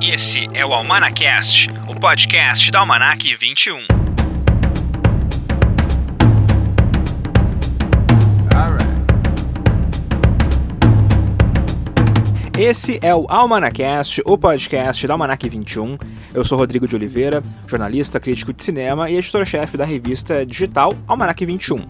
Esse é o Almanacast, o podcast da Almanac 21. Esse é o Almanacast, o podcast da Almanac 21. Eu sou Rodrigo de Oliveira, jornalista, crítico de cinema e editor-chefe da revista digital Almanac 21.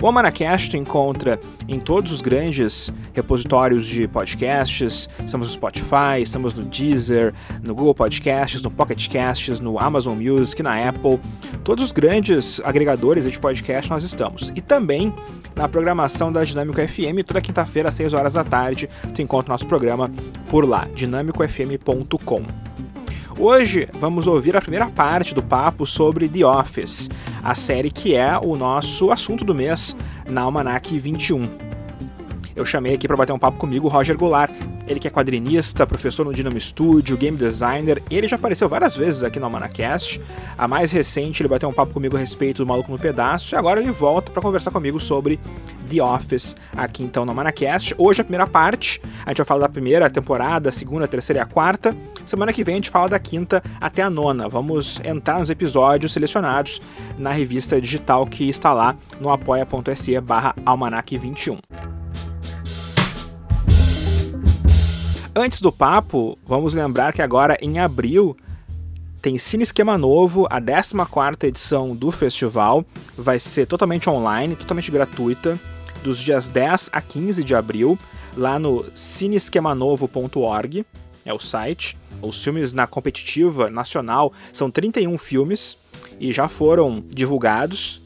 O Almanacast tu encontra em todos os grandes repositórios de podcasts. Estamos no Spotify, estamos no Deezer, no Google Podcasts, no Pocket Casts, no Amazon Music, na Apple. Todos os grandes agregadores de podcast nós estamos. E também na programação da Dinâmico FM, toda quinta-feira às 6 horas da tarde, tu encontra o nosso programa por lá, dinamicofm.com. Hoje vamos ouvir a primeira parte do papo sobre The Office, a série que é o nosso assunto do mês na Almanac 21 eu chamei aqui para bater um papo comigo o Roger Goulart. Ele que é quadrinista, professor no Dynamo Studio, game designer. Ele já apareceu várias vezes aqui no Almanacast. A mais recente, ele bateu um papo comigo a respeito do Maluco no Pedaço. E agora ele volta para conversar comigo sobre The Office aqui então no Almanacast. Hoje a primeira parte. A gente vai falar da primeira temporada, a segunda, a terceira e a quarta. Semana que vem a gente fala da quinta até a nona. Vamos entrar nos episódios selecionados na revista digital que está lá no apoia.se barra almanac 21. Antes do papo, vamos lembrar que agora em abril tem Cine Esquema Novo, a 14 edição do festival. Vai ser totalmente online, totalmente gratuita, dos dias 10 a 15 de abril, lá no cineesquemanovo.org, é o site. Os filmes na competitiva nacional são 31 filmes e já foram divulgados.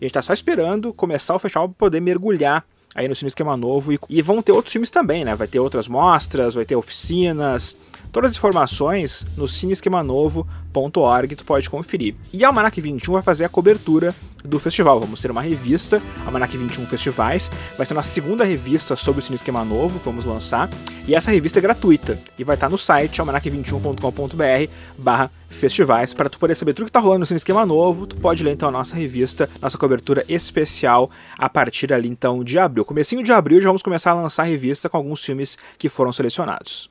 E a gente está só esperando começar o festival para poder mergulhar aí no Cine Esquema Novo. E, e vão ter outros filmes também, né? Vai ter outras mostras, vai ter oficinas, Todas as informações no cineesquemanovo.org tu pode conferir. E a Almanac 21 vai fazer a cobertura do festival. Vamos ter uma revista, Almanac 21 Festivais. Vai ser a nossa segunda revista sobre o Cine Esquema Novo que vamos lançar. E essa revista é gratuita e vai estar no site almanac21.com.br barra festivais para tu poder saber tudo que está rolando no Cine Esquema Novo. Tu pode ler então a nossa revista, nossa cobertura especial a partir ali então de abril. Comecinho de abril já vamos começar a lançar a revista com alguns filmes que foram selecionados.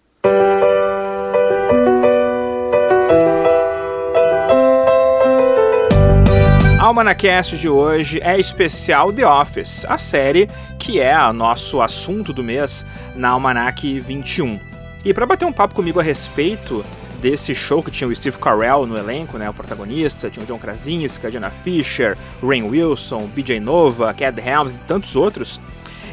Almanacast de hoje é especial The Office, a série que é o nosso assunto do mês na Almanac 21. E para bater um papo comigo a respeito desse show que tinha o Steve Carell no elenco, né, o protagonista, tinha o John Krasinski, a Jenna Fisher, Rain Wilson, BJ Nova, Cad Helms e tantos outros,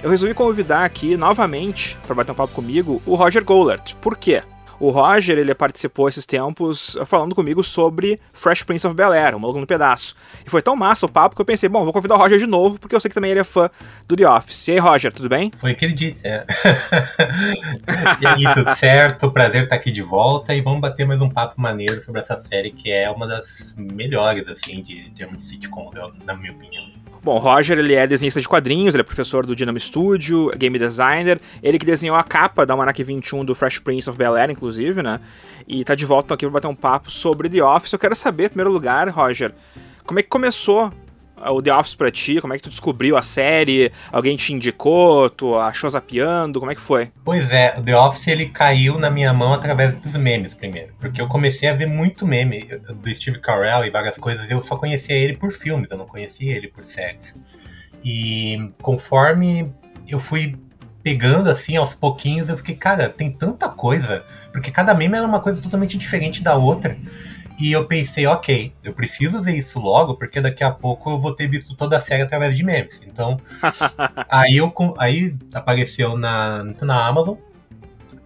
eu resolvi convidar aqui novamente para bater um papo comigo o Roger Gollert. Por quê? O Roger, ele participou esses tempos falando comigo sobre Fresh Prince of Bel-Air, o Maluco no Pedaço. E foi tão massa o papo que eu pensei, bom, vou convidar o Roger de novo, porque eu sei que também ele é fã do The Office. E aí, Roger, tudo bem? Foi que é. e aí, tudo certo? Prazer estar aqui de volta e vamos bater mais um papo maneiro sobre essa série que é uma das melhores, assim, de termos de sitcom, na minha opinião. Bom, Roger ele é desenhista de quadrinhos, ele é professor do Dynamo Studio, game designer, ele que desenhou a capa da Almanac 21 do Fresh Prince of Bel-Air, inclusive, né? E tá de volta aqui para bater um papo sobre The Office. Eu quero saber, em primeiro lugar, Roger, como é que começou o The Office pra ti? Como é que tu descobriu a série? Alguém te indicou? Tu achou zapeando? Como é que foi? Pois é, o The Office ele caiu na minha mão através dos memes primeiro. Porque eu comecei a ver muito meme do Steve Carell e várias coisas. Eu só conhecia ele por filmes, eu não conhecia ele por séries. E conforme eu fui pegando assim aos pouquinhos, eu fiquei, cara, tem tanta coisa. Porque cada meme era uma coisa totalmente diferente da outra. E eu pensei, ok, eu preciso ver isso logo, porque daqui a pouco eu vou ter visto toda a série através de memes. Então, aí, eu, aí apareceu na, na Amazon.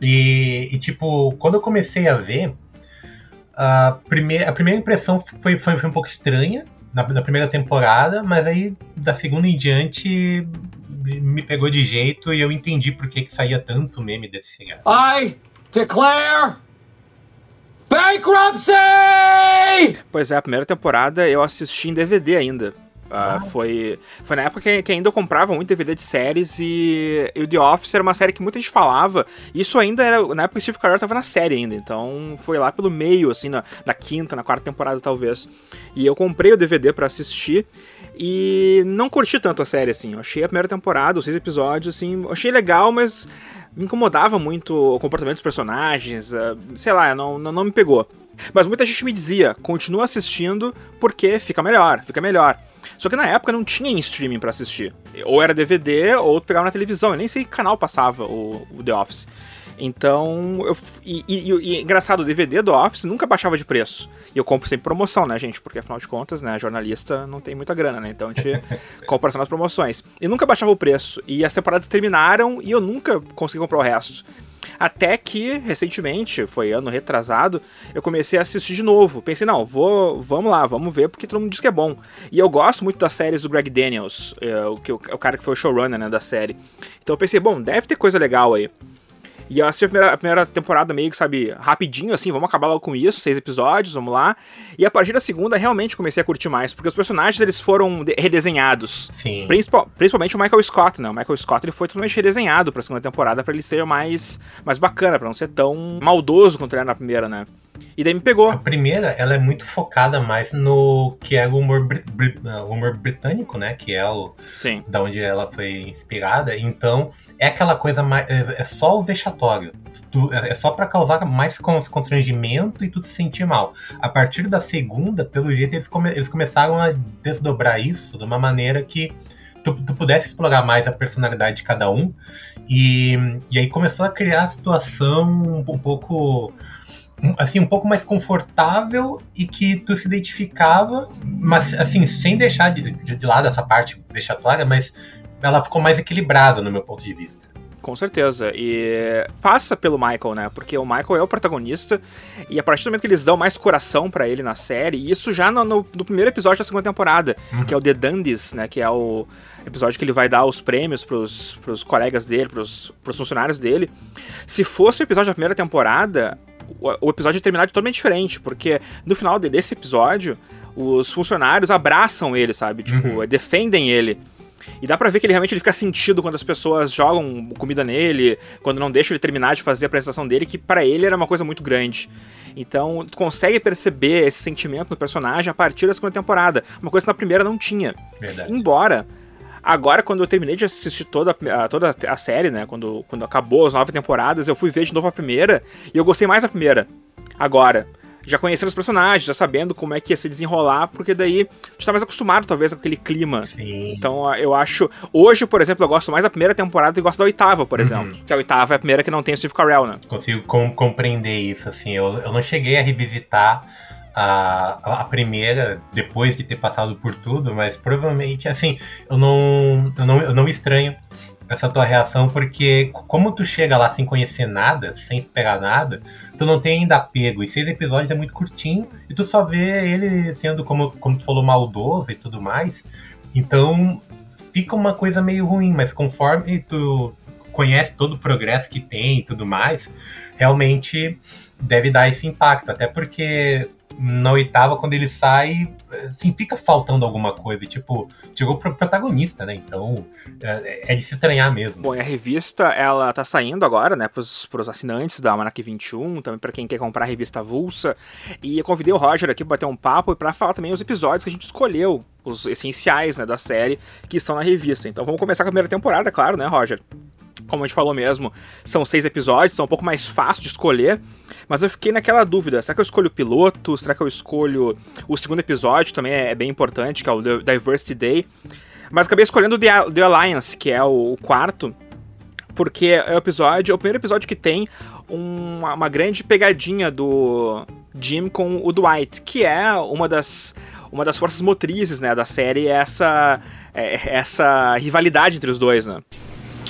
E, e, tipo, quando eu comecei a ver, a primeira, a primeira impressão foi, foi, foi um pouco estranha na, na primeira temporada, mas aí da segunda em diante me pegou de jeito e eu entendi por que, que saía tanto meme desse seriado. I declare Bankruptcy! Pois é, a primeira temporada eu assisti em DVD ainda. Uh, foi, foi na época que, que, ainda eu comprava muito DVD de séries e, e, o The Office era uma série que muita gente falava. Isso ainda era. Na época o Steve Carell tava na série ainda, então foi lá pelo meio, assim, na, na quinta, na quarta temporada talvez. E eu comprei o DVD para assistir e não curti tanto a série, assim. Eu achei a primeira temporada, os seis episódios, assim, achei legal, mas me incomodava muito o comportamento dos personagens, uh, sei lá, não, não, não me pegou. Mas muita gente me dizia, continua assistindo porque fica melhor, fica melhor. Só que na época não tinha streaming para assistir. Ou era DVD, ou pegava na televisão. Eu nem sei que canal passava o, o The Office. Então, eu, e, e, e, engraçado, o DVD do Office nunca baixava de preço. E eu compro sempre promoção, né, gente? Porque afinal de contas, né, jornalista não tem muita grana, né? Então a gente compra só nas promoções. E nunca baixava o preço. E as temporadas terminaram e eu nunca consegui comprar o resto. Até que, recentemente, foi ano retrasado, eu comecei a assistir de novo. Pensei, não, vou, vamos lá, vamos ver, porque todo mundo diz que é bom. E eu gosto muito das séries do Greg Daniels, é, o, o cara que foi o showrunner né, da série. Então eu pensei, bom, deve ter coisa legal aí. E eu assisti a primeira, a primeira, temporada meio que, sabe, rapidinho, assim, vamos acabar logo com isso, seis episódios, vamos lá. E a partir da segunda, realmente comecei a curtir mais, porque os personagens, eles foram redesenhados. Sim. Principal, principalmente o Michael Scott, né? O Michael Scott, ele foi totalmente redesenhado pra segunda temporada para ele ser mais, mais bacana, para não ser tão maldoso quanto ele era na primeira, né? E daí me pegou. A primeira, ela é muito focada mais no que é o humor, brit o humor britânico, né? Que é o... Sim. Da onde ela foi inspirada. Então é aquela coisa mais. É, é só o vexatório. É, é só para causar mais constrangimento e tu se sentir mal. A partir da segunda, pelo jeito, eles, come, eles começaram a desdobrar isso de uma maneira que tu, tu pudesse explorar mais a personalidade de cada um. E, e aí começou a criar a situação um, um pouco assim, um pouco mais confortável e que tu se identificava, mas assim, sem deixar de, de lado essa parte vexatória, mas ela ficou mais equilibrada no meu ponto de vista. Com certeza. E passa pelo Michael, né? Porque o Michael é o protagonista. E a partir do momento que eles dão mais coração para ele na série, e isso já no, no, no, primeiro episódio da segunda temporada, uhum. que é o The Dundies, né? Que é o episódio que ele vai dar os prêmios pros, pros colegas dele, pros, pros funcionários dele. Se fosse o episódio da primeira temporada, o, episódio terminar de totalmente diferente, porque no final desse episódio, os funcionários abraçam ele, sabe? Tipo, uhum. defendem ele. E dá pra ver que ele realmente ele fica sentido quando as pessoas jogam comida nele, quando não deixam ele terminar de fazer a apresentação dele, que para ele era uma coisa muito grande. Então, tu consegue perceber esse sentimento no personagem a partir da segunda temporada. Uma coisa que na primeira não tinha. Verdade. Embora, agora, quando eu terminei de assistir toda, a, toda a série, né? Quando, quando acabou as nove temporadas, eu fui ver de novo a primeira e eu gostei mais da primeira. Agora já conhecendo os personagens, já sabendo como é que ia se desenrolar, porque daí tu tá mais acostumado, talvez, com aquele clima. Sim. Então eu acho. Hoje, por exemplo, eu gosto mais da primeira temporada e gosto da oitava, por uhum. exemplo. Que a oitava é a primeira que não tem o Steve Carell, né? Consigo com compreender isso, assim. Eu, eu não cheguei a revisitar. A, a primeira, depois de ter passado por tudo, mas provavelmente, assim, eu não, eu não, eu não estranho essa tua reação, porque como tu chega lá sem conhecer nada, sem esperar nada, tu não tem ainda apego. E seis episódios é muito curtinho, e tu só vê ele sendo, como, como tu falou, maldoso e tudo mais. Então fica uma coisa meio ruim, mas conforme tu conhece todo o progresso que tem e tudo mais, realmente deve dar esse impacto. Até porque na oitava, quando ele sai, assim, fica faltando alguma coisa. Tipo, chegou pro protagonista, né? Então, é, é, de se estranhar mesmo. Bom, e a revista, ela tá saindo agora, né, pros, pros assinantes da Almanac 21, também para quem quer comprar a revista Vulsa. E eu convidei o Roger aqui pra bater um papo e pra falar também os episódios que a gente escolheu, os essenciais, né, da série, que estão na revista. Então vamos começar com a primeira temporada, claro, né, Roger? Como a gente falou mesmo, são seis episódios, são um pouco mais fácil de escolher. Mas eu fiquei naquela dúvida: será que eu escolho o piloto? Será que eu escolho o segundo episódio? Também é bem importante, que é o Diversity Day. Mas acabei escolhendo The, The Alliance, que é o, quarto, porque é o episódio, é o primeiro episódio que tem uma, uma, grande pegadinha do Jim com o Dwight, que é uma das, uma das forças motrizes né, da série, essa, é, essa rivalidade entre os dois, né?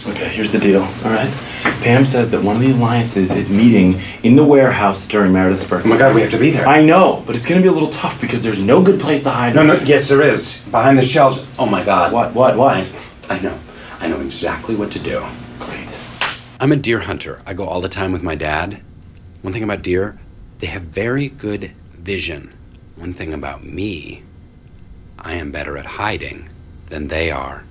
Okay, here's the deal, all right? Pam says that one of the alliances is meeting in the warehouse during Meredith's birthday. Oh my god, we have to be there. I know, but it's gonna be a little tough because there's no good place to hide. No, no, yes, there is. Behind the shelves. Oh my god. What, what, what? I, I know. I know exactly what to do. Great. I'm a deer hunter. I go all the time with my dad. One thing about deer, they have very good vision. One thing about me, I am better at hiding than they are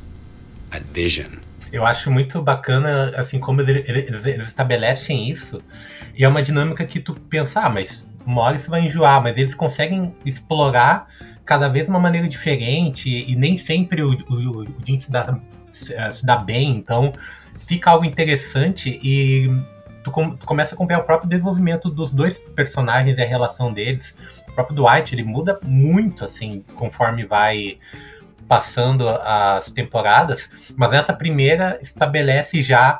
at vision. Eu acho muito bacana, assim, como eles, eles, estabelecem isso. E é uma dinâmica que tu pensa, ah, mas uma hora você vai enjoar, mas eles conseguem explorar cada vez uma maneira diferente e nem sempre o, o, o Jim se dá se, eh, se dá bem, então fica algo interessante e tu, com, tu, começa a acompanhar o próprio desenvolvimento dos dois personagens e a relação deles. O próprio Dwight, ele muda muito, assim, conforme vai passando as temporadas, mas essa primeira estabelece já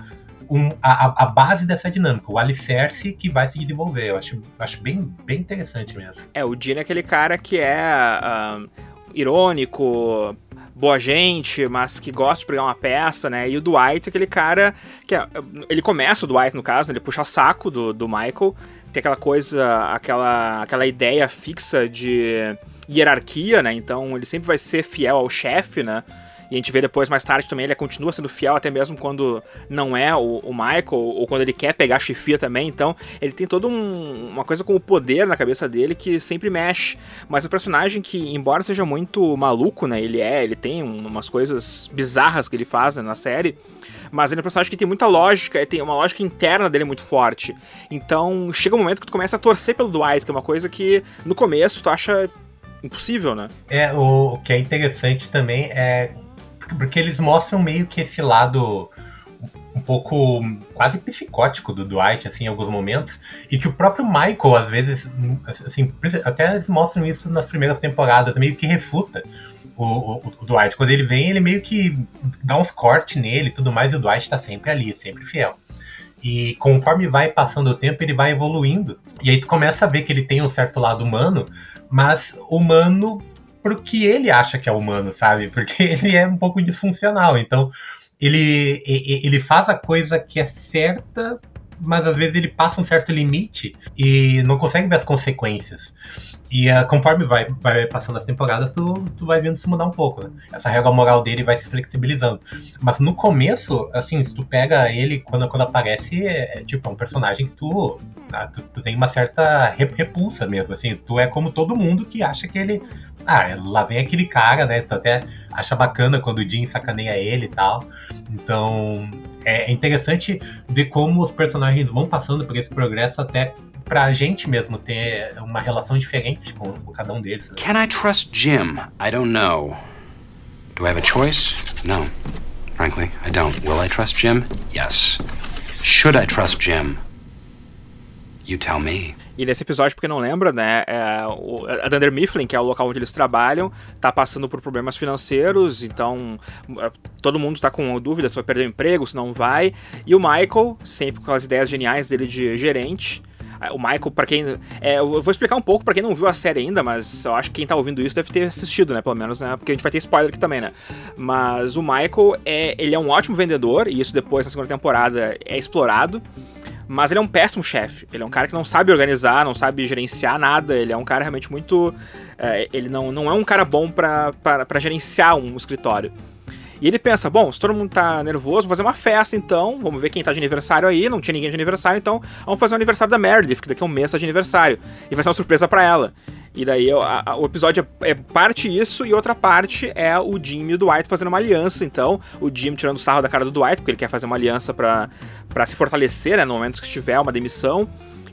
um, a, a, base dessa dinâmica, o alicerce que vai se desenvolver. Eu acho, acho bem, bem interessante mesmo. É, o Dean é aquele cara que é uh, irônico, boa gente, mas que gosta de pegar uma peça, né? E o Dwight é aquele cara que. É, ele começa, o Dwight, no caso, né? ele puxa saco do, do Michael. Tem aquela coisa, aquela, aquela ideia fixa de hierarquia, né? Então ele sempre vai ser fiel ao chefe, né? E a gente vê depois, mais tarde também, ele continua sendo fiel, até mesmo quando não é o, o Michael, ou quando ele quer pegar a chefia também. Então, ele tem toda um, uma coisa com o poder na cabeça dele que sempre mexe. Mas é um personagem que, embora seja muito maluco, né? Ele é, ele tem umas coisas bizarras que ele faz né, na série mas ele é um personagem que tem muita lógica, tem uma lógica interna dele muito forte. Então chega um momento que tu começa a torcer pelo Dwight, que é uma coisa que no começo tu acha impossível, né? É, o, o que é interessante também é porque eles mostram meio que esse lado um pouco quase psicótico do Dwight, assim, em alguns momentos, e que o próprio Michael, às vezes, assim, até eles mostram isso nas primeiras temporadas, meio que refuta o, o, o Dwight. Quando ele vem, ele meio que dá uns cortes nele e tudo mais, e o Dwight tá sempre ali, sempre fiel. E conforme vai passando o tempo, ele vai evoluindo. E aí tu começa a ver que ele tem um certo lado humano, mas humano pro que ele acha que é humano, sabe? Porque ele é um pouco disfuncional. Então, ele, ele faz a coisa que é certa, mas às vezes ele passa um certo limite e não consegue ver as consequências. E uh, conforme vai, vai passando as temporadas, tu, tu vai vendo isso mudar um pouco, né? Essa regra moral dele vai se flexibilizando. Mas no começo, assim, se tu pega ele, quando, quando aparece, é, é tipo, é um personagem que tu, ah, tu, tu, tem uma certa repulsa mesmo, assim. Tu é como todo mundo que acha que ele ah, lá vem aquele cara, né? Tu até acha bacana quando o Jim sacaneia ele e tal. Então, é interessante ver como os personagens vão passando por esse progresso até pra gente mesmo ter uma relação diferente com, com cada um deles. Né? Can I trust Jim? I don't know. Do I have a choice? No. Frankly, I don't. Will I trust Jim? Yes. Should I trust Jim? You tell me. E nesse episódio, porque não lembra, né? É, a Dunder Mifflin, que é o local onde eles trabalham, tá passando por problemas financeiros, então é, todo mundo tá com dúvida se vai perder o emprego, se não vai. E o Michael, sempre com as ideias geniais dele de gerente, é, o Michael, para quem. É, eu vou explicar um pouco para quem não viu a série ainda, mas eu acho que quem tá ouvindo isso deve ter assistido, né? Pelo menos, né? Porque a gente vai ter spoiler aqui também, né? Mas o Michael, é, ele é um ótimo vendedor, e isso depois, na segunda temporada, é explorado. Mas ele é um péssimo chefe. Ele é um cara que não sabe organizar, não sabe gerenciar nada. Ele é um cara realmente muito. É, ele não, não é um cara bom para gerenciar um escritório. E ele pensa, bom, se todo mundo tá nervoso, vou fazer uma festa então, vamos ver quem tá de aniversário aí, não tinha ninguém de aniversário, então vamos fazer o aniversário da Meredith, que daqui a um mês tá de aniversário. E vai ser uma surpresa para ela. E daí a, a, o episódio é, é, parte isso e outra parte é o Jim e o Dwight fazendo uma aliança. Então, o Jim tirando sarro da cara do Dwight, porque ele quer fazer uma aliança para se fortalecer, né, no momento que estiver uma demissão.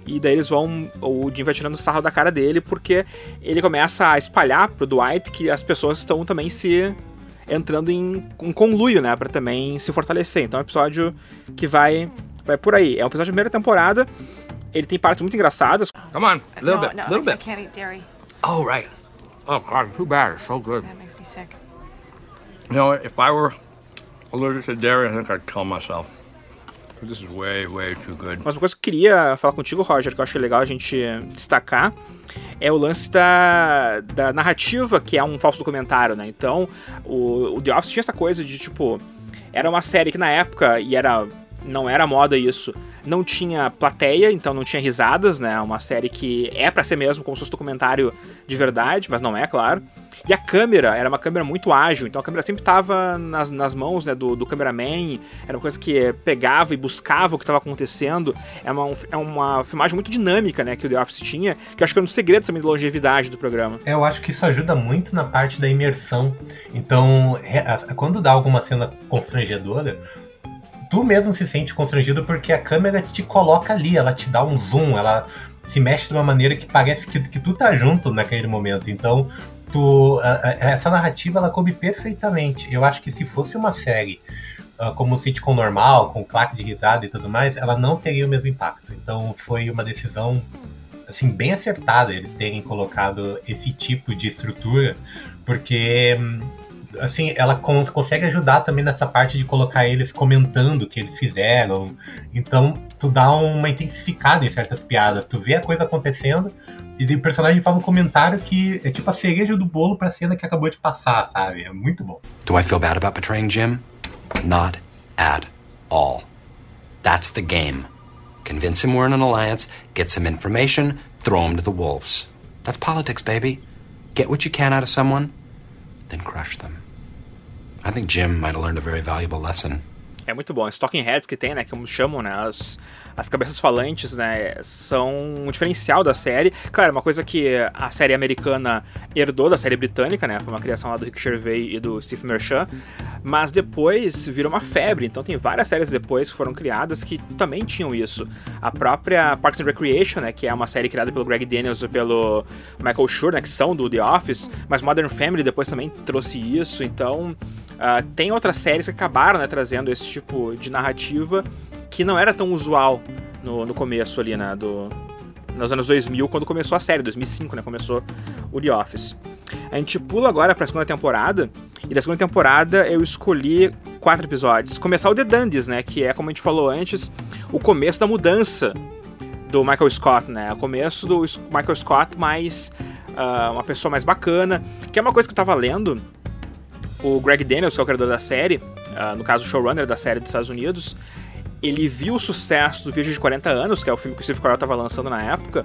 E daí eles vão. O Jim vai tirando sarro da cara dele, porque ele começa a espalhar pro Dwight que as pessoas estão também se entrando em, em conluio, né, para também se fortalecer. Então é um episódio que vai vai por aí. É um episódio da primeira temporada. Ele tem partes muito engraçadas. Come on, a little bit, a little bit. Oh, right. Oh, God, too bad. It's so good. That makes me sick. You know, if I were allergic to dairy, I think I'd kill myself. This is way, way too good. Mas uma coisa que eu queria falar contigo, Roger, que eu acho legal a gente destacar, é o lance da, da narrativa, que é um falso documentário, né? Então, o, o The Office tinha essa coisa de, tipo, era uma série que na época, e era não era moda isso. Não tinha plateia, então não tinha risadas, né? Uma série que é para ser mesmo como se fosse documentário de verdade, mas não é, claro. E a câmera era uma câmera muito ágil, então a câmera sempre estava nas, nas mãos né, do, do cameraman, era uma coisa que pegava e buscava o que estava acontecendo. É uma, é uma filmagem muito dinâmica né, que o The Office tinha, que eu acho que é um dos segredos também da longevidade do programa. É, eu acho que isso ajuda muito na parte da imersão. Então, quando dá alguma cena constrangedora, tu mesmo se sente constrangido porque a câmera te coloca ali, ela te dá um zoom, ela se mexe de uma maneira que parece que, que tu tá junto naquele momento. Então, tu, essa narrativa ela coube perfeitamente. Eu acho que se fosse uma série uh, como um sitcom normal, com claque de risada e tudo mais, ela não teria o mesmo impacto. Então foi uma decisão assim bem acertada eles terem colocado esse tipo de estrutura, porque assim, ela cons consegue ajudar também nessa parte de colocar eles comentando o que eles fizeram. Então, tu dá uma intensificada em certas piadas. Tu vê a coisa acontecendo e o personagem faz um comentário que é tipo a cereja do bolo pra cena que acabou de passar, sabe? É muito bom. Do I feel bad about betraying Jim? Not at all. That's the game. Convince him we're in an alliance, get some information, throw him to the wolves. That's politics, baby. Get what you can out of someone, then crush them. I think Jim might have learned a very valuable lesson. É muito bom. Os talking heads que tem, né, como chamam, né, as, as cabeças falantes, né, são um diferencial da série. Claro, uma coisa que a série americana herdou da série britânica, né, foi uma criação lá do Rick Gervais e do Steve Merchant, mas depois virou uma febre. Então tem várias séries depois que foram criadas que também tinham isso. A própria Parks and Recreation, né, que é uma série criada pelo Greg Daniels e pelo Michael Schur, né, que são do The Office, mas Modern Family depois também trouxe isso. Então uh, tem outras séries que acabaram, né, trazendo esse tipo de narrativa que não era tão usual no, no começo ali, né, do, nos anos 2000, quando começou a série, 2005, né, começou o The Office. A gente pula agora para a segunda temporada, e da segunda temporada eu escolhi quatro episódios. Começar o The Dundies, né, que é, como a gente falou antes, o começo da mudança do Michael Scott, né, o começo do Michael Scott mais uh, uma pessoa mais bacana, que é uma coisa que eu tava lendo, o Greg Daniels, que é o criador da série, uh, no caso o showrunner da série dos Estados Unidos, ele viu o sucesso do Vídeo de 40 Anos, que é o filme que o Steve Carell estava lançando na época,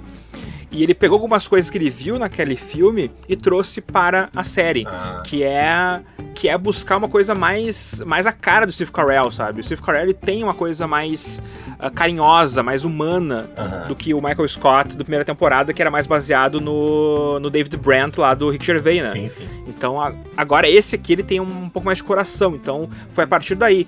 e ele pegou algumas coisas que ele viu naquele filme e trouxe para a série, ah. que é que é buscar uma coisa mais mais a cara do Steve Carell, sabe? O Steve Carell ele tem uma coisa mais uh, carinhosa, mais humana do que o Michael Scott da primeira temporada, que era mais baseado no, no David Brent lá do Rick Gervais, né? Sim, sim. Então a, agora esse aqui ele tem um, um pouco mais de coração, então foi a partir daí.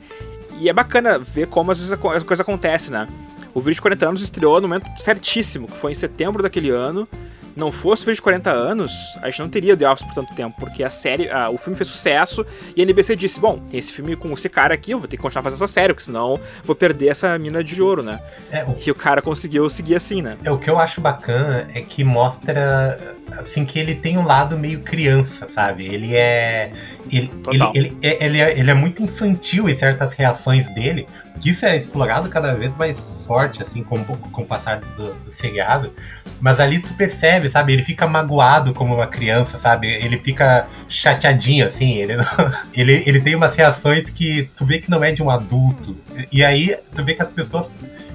E é bacana ver como às vezes a coisa acontece, né? O vídeo de 40 anos estreou no momento certíssimo, que foi em setembro daquele ano não fosse o vídeo de 40 anos, a gente não teria The Office por tanto tempo, porque a série, a, o filme fez sucesso e a NBC disse: Bom, tem esse filme com esse cara aqui, eu vou ter que continuar fazendo essa série, porque senão vou perder essa mina de ouro, né? É, o... E o cara conseguiu seguir assim, né? É, o que eu acho bacana é que mostra, assim, que ele tem um lado meio criança, sabe? Ele é. Ele, ele, ele, é, ele, é, ele é muito infantil em certas reações dele, que isso é explorado cada vez mais forte, assim, com, com o passar do, do seriado. Mas ali tu percebe, sabe? Ele fica magoado como uma criança, sabe? Ele fica chateadinho, assim. Ele, não, ele, ele tem umas reações que tu vê que não é de um adulto. E aí tu vê que as pessoas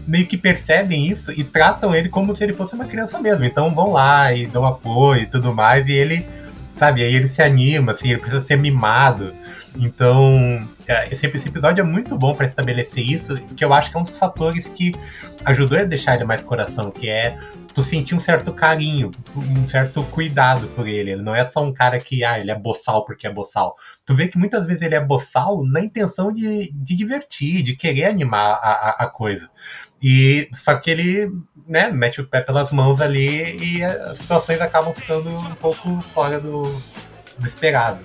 meio que percebem isso e tratam ele como se ele fosse uma criança mesmo. Então vão lá e dão apoio e tudo mais. E ele, sabe? Aí ele se anima, assim, ele precisa ser mimado. Então, é, esse, episódio é muito bom para estabelecer isso, que eu acho que é um dos fatores que ajudou a deixar ele mais coração, que é tu sentir um certo carinho, um certo cuidado por ele. Ele não é só um cara que, ah, ele é boçal porque é boçal. Tu vê que muitas vezes ele é boçal na intenção de, de divertir, de querer animar a, a, a coisa. E só que ele, né, mete o pé pelas mãos ali e as situações acabam ficando um pouco fora do, do esperado.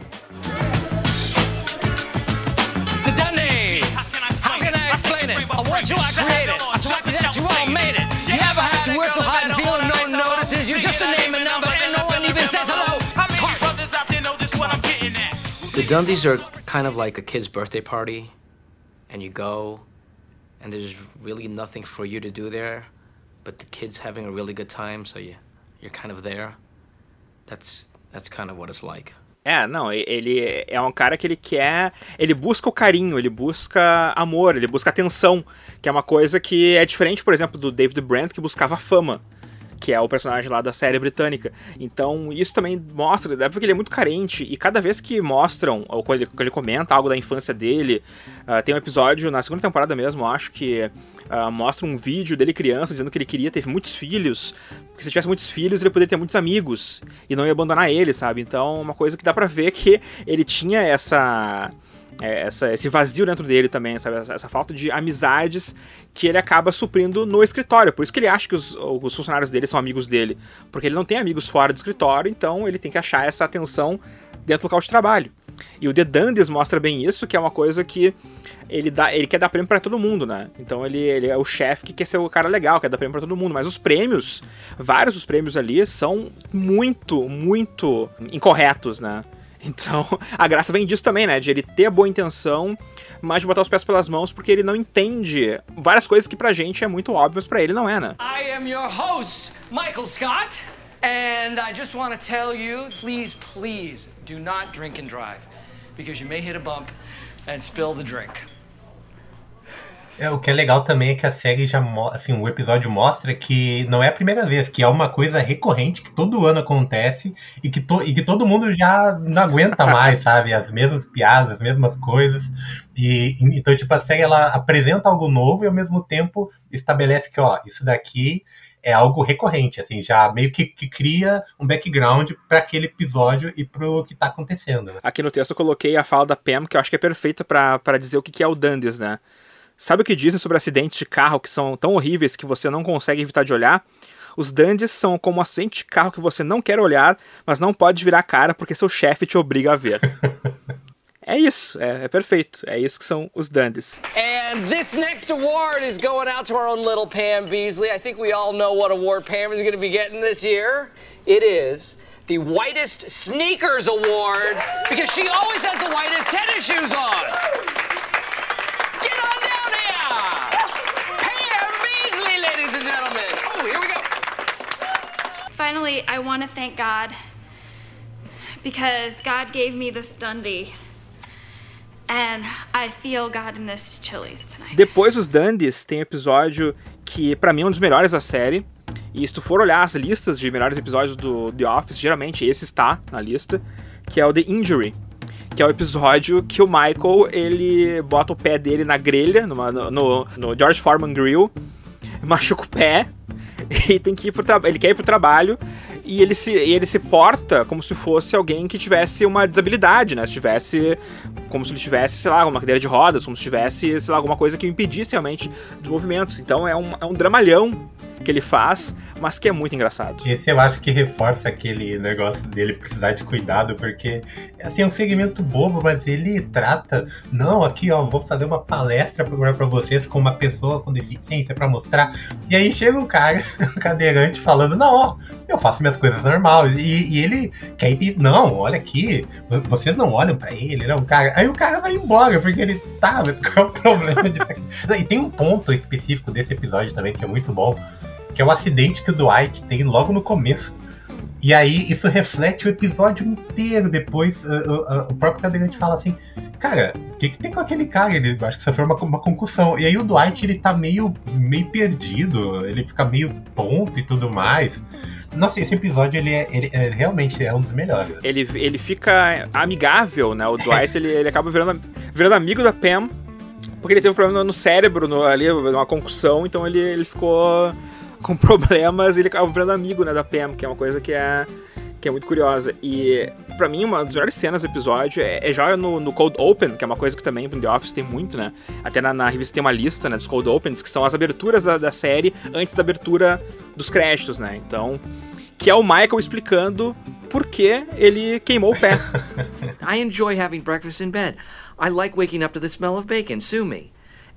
Explain it? I want you I created. I'm happy that you all made it. You ever have to work so hard and feel no notices? You're just a name and number and no one even says hello. The Dundies are kind of like a kid's birthday party, and you go, and there's really nothing for you to do there, but the kid's having a really good time, so you, you're kind of there. That's that's kind of what it's like. É, não, ele é um cara que ele quer. Ele busca o carinho, ele busca amor, ele busca atenção, que é uma coisa que é diferente, por exemplo, do David Brent, que buscava fama que é o personagem lá da série britânica. Então, isso também mostra, deve que ele é muito carente, e cada vez que mostram, ou quando ele, quando ele comenta algo da infância dele, uh, tem um episódio, na segunda temporada mesmo, acho que uh, mostra um vídeo dele criança, dizendo que ele queria ter muitos filhos, porque se tivesse muitos filhos, ele poderia ter muitos amigos, e não ia abandonar ele, sabe? Então, uma coisa que dá pra ver que ele tinha essa é, essa, esse vazio dentro dele também, sabe? Essa falta de amizades que ele acaba suprindo no escritório. Por isso que ele acha que os, os funcionários dele são amigos dele. Porque ele não tem amigos fora do escritório, então ele tem que achar essa atenção dentro do local de trabalho. E o The Dundes mostra bem isso, que é uma coisa que ele, dá, ele quer dar prêmio para todo mundo, né? Então ele, ele é o chefe que quer ser o cara legal, quer dar prêmio para todo mundo. Mas os prêmios, vários dos prêmios ali, são muito, muito incorretos, né? Então, a graça vem disso também, né? De ele ter a boa intenção, mas de botar os pés pelas mãos porque ele não entende várias coisas que pra gente é muito óbvias, pra ele não é, né? I am your host, Michael Scott, and I just want to tell you, please, please, do not drink and drive, because you may hit a bump and spill the drink. É, o que é legal também é que a série já assim, o episódio mostra que não é a primeira vez, que é uma coisa recorrente que todo ano acontece e que, to, e que todo mundo já não aguenta mais, sabe? As mesmas piadas, as mesmas coisas. E, então, tipo, a série ela apresenta algo novo e ao mesmo tempo estabelece que, ó, isso daqui é algo recorrente, assim, já meio que, que cria um background para aquele episódio e pro que tá acontecendo. Né? Aqui no texto eu coloquei a fala da Pam, que eu acho que é perfeita para dizer o que, que é o Dundes, né? Sabe o que dizem sobre acidentes de carro que são tão horríveis que você não consegue evitar de olhar? Os dandies são como um acidente de carro que você não quer olhar, mas não pode virar a cara porque seu chefe te obriga a ver. é isso, é, é, perfeito. É isso que são os dandies. And this next award is going out to our own little Pam Beasley. I think we all know what award Pam is going to be getting this year. It is the Whitest Sneakers Award because she always has the whitest tennis shoes on. Finally, I want to thank God because God gave me this Dundee. And I feel God in this Chili's tonight. Depois dos Dundies, tem episódio que para mim é um dos melhores da série. E se tu for olhar as listas de melhores episódios do The Office, geralmente esse está na lista, que é o The Injury, que é o episódio que o Michael ele bota o pé dele na grelha, numa, no, no George Foreman Grill, machuca o pé e tem que ir pro trabalho. Ele quer ir pro trabalho e ele se, e ele se porta como se fosse alguém que tivesse uma desabilidade, né? Se tivesse. Como se ele tivesse, sei lá, uma cadeira de rodas, como se tivesse, sei lá, alguma coisa que o impedisse realmente dos movimentos. Então é um, é um dramalhão que ele faz, mas que é muito engraçado. Esse eu acho que reforça aquele negócio dele precisar de cuidado, porque assim, é um segmento bobo, mas ele trata, não, aqui ó, vou fazer uma palestra para vocês com uma pessoa com deficiência para mostrar. E aí chega um cara, um cadeirante, falando, não, ó, eu faço minhas coisas normais. E, e ele quer ir, não, olha aqui, vocês não olham para ele, não, cara. Aí o cara vai embora, porque ele tá, qual é o problema de... E tem um ponto específico desse episódio também que é muito bom que é o acidente que o Dwight tem logo no começo. E aí isso reflete o episódio inteiro depois. Uh, uh, uh, o próprio cadeirante fala assim, cara, o que, que tem com aquele cara? Ele acho que sofreu uma, uma concussão. E aí o Dwight ele tá meio, meio perdido, ele fica meio tonto e tudo mais. Nossa, esse episódio ele, é, ele é, realmente é um dos melhores. Ele, ele fica amigável, né? O Dwight ele, ele acaba virando, virando amigo da Pam, porque ele teve um problema no cérebro, no, ali, uma concussão, então ele, ele ficou com problemas, ele acaba virando amigo, né, da Pam, que é uma coisa que é que é muito curiosa. E para mim, uma das melhores cenas do episódio é, é já no, no, Cold Open, que é uma coisa que também no The Office tem muito, né? Até na, na revista tem uma lista né, dos Cold Opens, que são as aberturas da, da série antes da abertura dos créditos, né? Então, que é o Michael explicando por que ele queimou o pé. I enjoy having breakfast in bed. I like waking up to the smell of bacon. Sue me.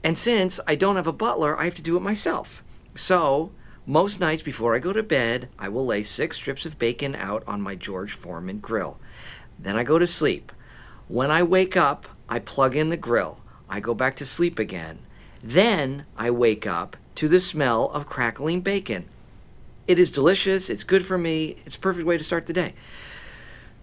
And since I don't have a butler, I have to do it myself. So, Most nights before I go to bed, I will lay six strips of bacon out on my George Foreman grill. Then I go to sleep. When I wake up, I plug in the grill. I go back to sleep again. Then I wake up to the smell of crackling bacon. It is delicious, it's good for me, it's a perfect way to start the day.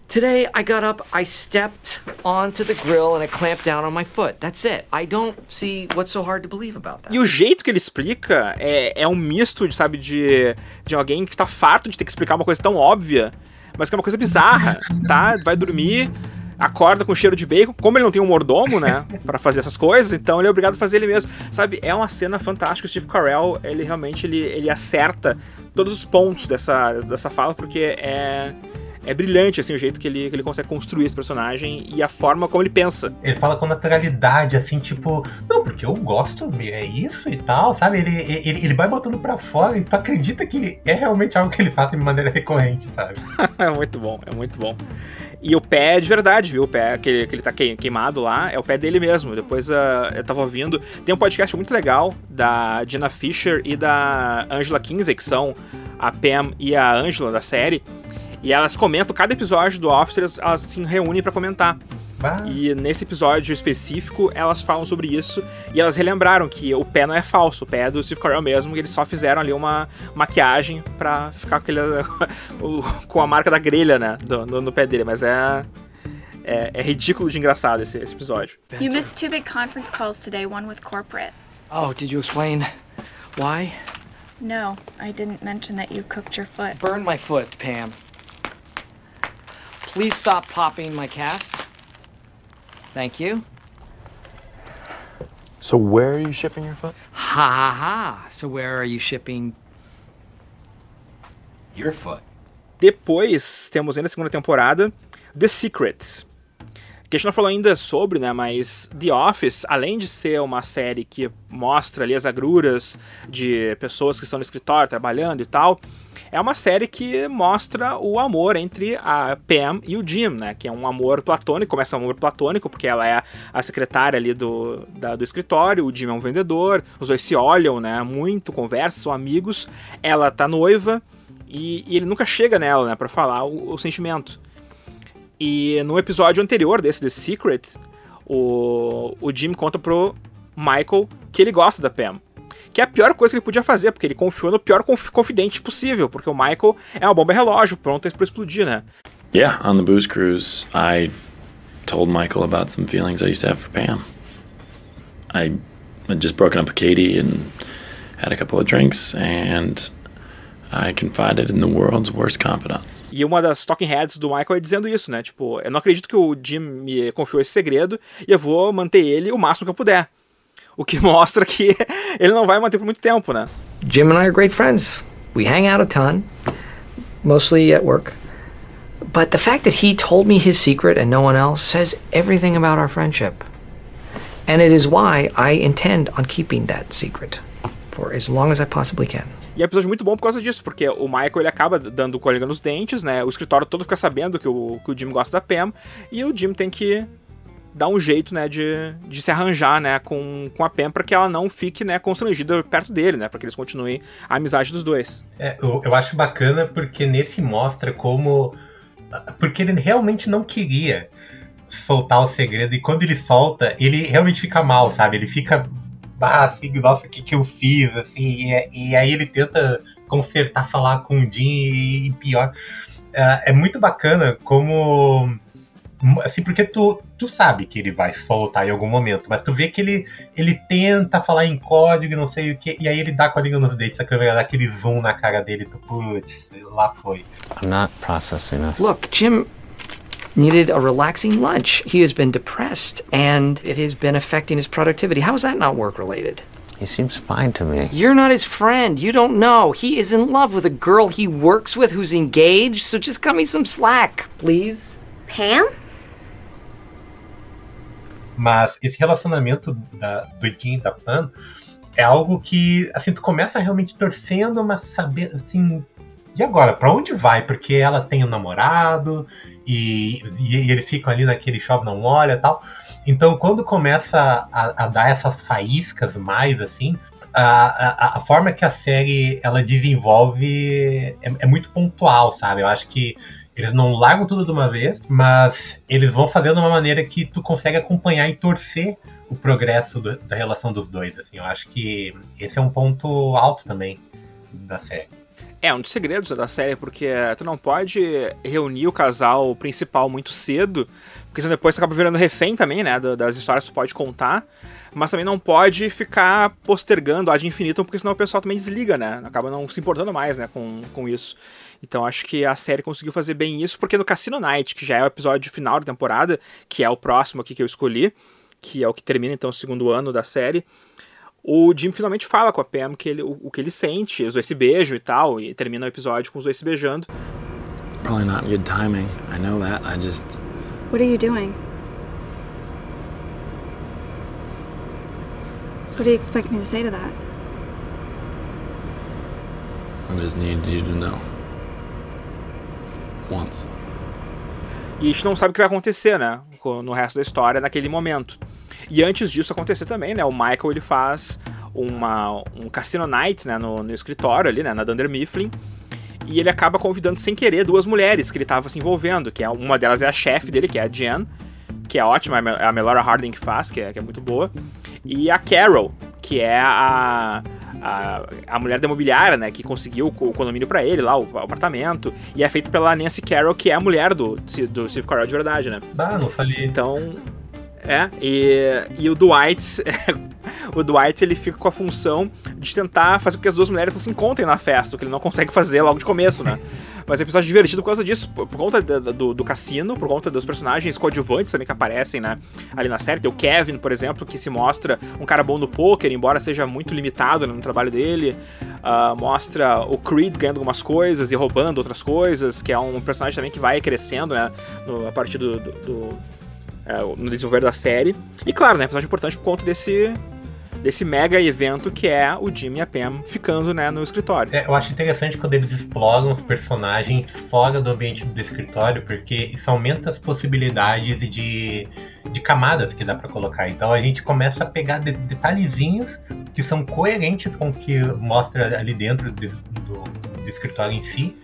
Today I got up, I stepped onto the grill and it clamped down on my foot. That's it. I don't see what's so hard to believe about that. E o jeito que ele explica é, é um misto, de, sabe, de, de alguém que está farto de ter que explicar uma coisa tão óbvia, mas que é uma coisa bizarra, tá? Vai dormir, acorda com cheiro de bacon. Como ele não tem um mordomo, né, para fazer essas coisas, então ele é obrigado a fazer ele mesmo. Sabe, é uma cena fantástica. O Steve Carell, ele realmente ele, ele acerta todos os pontos dessa, dessa fala, porque é é brilhante, assim, o jeito que ele, que ele consegue construir esse personagem e a forma como ele pensa. Ele fala com naturalidade, assim, tipo, não, porque eu gosto, é isso e tal, sabe? Ele, ele, ele vai botando pra fora e tu acredita que é realmente algo que ele faz de maneira recorrente, sabe? é muito bom, é muito bom. E o pé é de verdade, viu? O pé que, que ele tá queimado lá é o pé dele mesmo. Depois uh, eu tava ouvindo. Tem um podcast muito legal da Jenna Fisher e da Angela Kinsey, que são a Pam e a Angela da série. E elas comentam, cada episódio do Officer, elas, se reúnem para comentar. Bah. E nesse episódio específico, elas falam sobre isso e elas relembraram que o pé não é falso, o pé é do Steve Carell mesmo, eles só fizeram ali uma maquiagem pra ficar com, aquele, com a marca da grelha, né, no, no, no pé dele, mas é, é, é, ridículo de engraçado esse, esse episódio. You missed two big conference calls today, one with corporate. Oh, did you explain why? No, I didn't mention that you cooked your foot. Burn my foot, Pam. Please stop popping my cast. Thank you. So where are you shipping your foot? Ha ha ha. So where are you shipping your foot? Depois temos ainda a segunda temporada The Secret. Que a gente não falou ainda sobre, né? Mas The Office, além de ser uma série que mostra ali as agruras de pessoas que estão no escritório trabalhando e tal, é uma série que mostra o amor entre a Pam e o Jim, né? Que é um amor platônico, começa um amor platônico, porque ela é a secretária ali do, da, do escritório, o Jim é um vendedor, os dois se olham, né? Muito, conversam, são amigos. Ela tá noiva e, e ele nunca chega nela, né? Pra falar o, o sentimento. E no episódio anterior desse The Secret, o, o Jim conta pro Michael que ele gosta da Pam que é a pior coisa que ele podia fazer, porque ele confiou no pior conf confidente possível, porque o Michael é uma bomba relógio, pronta para explodir, né? Yeah, on the booze cruise, I told Michael about some feelings I used to have for Pam. I had just broken up with Katie and had a couple of drinks, and I confided in the world's worst confidant. E uma das talking heads do Michael é dizendo isso, né? Tipo, eu não acredito que o Jim me confiou esse segredo e eu vou manter ele o máximo que eu puder. O que mostra que ele não vai manter por muito tempo, né? Jim and I are great friends. We hang out a ton, mostly at work. But the fact that he told me his secret and no one else says everything about our friendship. And it is why I intend on keeping that secret for as long as I possibly can. E é um episódio muito bom por causa disso, porque o Michael ele acaba dando colega nos dentes, né? O escritório todo fica sabendo que o, que o Jim gosta da Pam, e o Jim tem que dá um jeito, né, de, de se arranjar, né, com, com a Pam para que ela não fique, né, constrangida perto dele, né, para que eles continuem a amizade dos dois. É, eu, eu acho bacana porque nesse mostra como porque ele realmente não queria soltar o segredo e quando ele solta, ele realmente fica mal, sabe? Ele fica ah, assim, nossa, o que, que eu fiz? Assim, e, e aí ele tenta consertar, falar com o Jim e, e pior. É, é muito bacana como Assim, porque tu, tu sabe que ele vai soltar em algum momento, mas tu vê que ele, ele tenta falar em código e não sei o que, e aí ele dá com a língua nos dentes, a câmera dá aquele zoom na cara dele, tu, putz, lá foi. I'm not processing this. Look, Jim needed a relaxing lunch. He has been depressed and it has been affecting his productivity. How is that not work related? He seems fine to me. You're not his friend. You don't know. He is in love with a girl he works with who's engaged, so just cut me some slack, please. Pam? Mas esse relacionamento da, do Jim e da Pan é algo que, assim, tu começa realmente torcendo, mas saber, assim, e agora, para onde vai? Porque ela tem um namorado e, e, e eles ficam ali naquele shopping, não olha tal. Então, quando começa a, a dar essas faíscas mais, assim, a, a, a, forma que a série ela desenvolve é, é muito pontual, sabe? Eu acho que eles não largam tudo de uma vez, mas eles vão fazendo de uma maneira que tu consegue acompanhar e torcer o progresso do, da relação dos dois. Assim, eu acho que esse é um ponto alto também da série. É, um dos segredos da série, porque tu não pode reunir o casal principal muito cedo, porque senão depois tu acaba virando refém também, né, das histórias que tu pode contar, mas também não pode ficar postergando ad infinitum, porque senão o pessoal também desliga, né, acaba não se importando mais, né, com, com isso. Então acho que a série conseguiu fazer bem isso, porque no Cassino Night, que já é o episódio final da temporada, que é o próximo aqui que eu escolhi, que é o que termina então o segundo ano da série, o Jim finalmente fala com a Pam que ele, o, o que ele sente, os dois se beijam e tal, e termina o episódio com os dois se beijando. Probably not good timing. I know that. I just. What are you doing? What do you expect me to say to that? I just need you to know. E a gente não sabe o que vai acontecer, né? No resto da história, naquele momento. E antes disso acontecer também, né? O Michael ele faz uma, um Cassino Night né, no, no escritório ali, né? Na Dunder Mifflin. E ele acaba convidando sem querer duas mulheres que ele estava se envolvendo, que é uma delas é a chefe dele, que é a Jen, que é ótima, é a Melora Harding que faz, que é, que é muito boa. E a Carol, que é a, a, a mulher da imobiliária, né, que conseguiu o, condomínio para ele lá, o, o, apartamento, e é feito pela Nancy Carroll, que é a mulher do, do Steve Carell de verdade, né? Ah, não sabia. Então, é, e, e o Dwight, o Dwight ele fica com a função de tentar fazer com que as duas mulheres não se encontrem na festa, o que ele não consegue fazer logo de começo, né? Mas é um episódio divertido por causa disso, por, por conta do, do, do, cassino, por conta dos personagens coadjuvantes também que aparecem, né? Ali na série. Tem o Kevin, por exemplo, que se mostra um cara bom no poker, embora seja muito limitado né, no trabalho dele. Uh, mostra o Creed ganhando algumas coisas e roubando outras coisas, que é um personagem também que vai crescendo, né? No, a partir do, do, é, no desenvolver da série. E claro, né, episódio importante por conta desse desse mega evento que é o Jimmy e a Pam ficando né, no escritório. É, eu acho interessante quando eles exploram os personagens fora do ambiente do escritório, porque isso aumenta as possibilidades de, de camadas que dá para colocar. Então a gente começa a pegar de, detalhezinhos que são coerentes com o que mostra ali dentro do, do, do escritório em si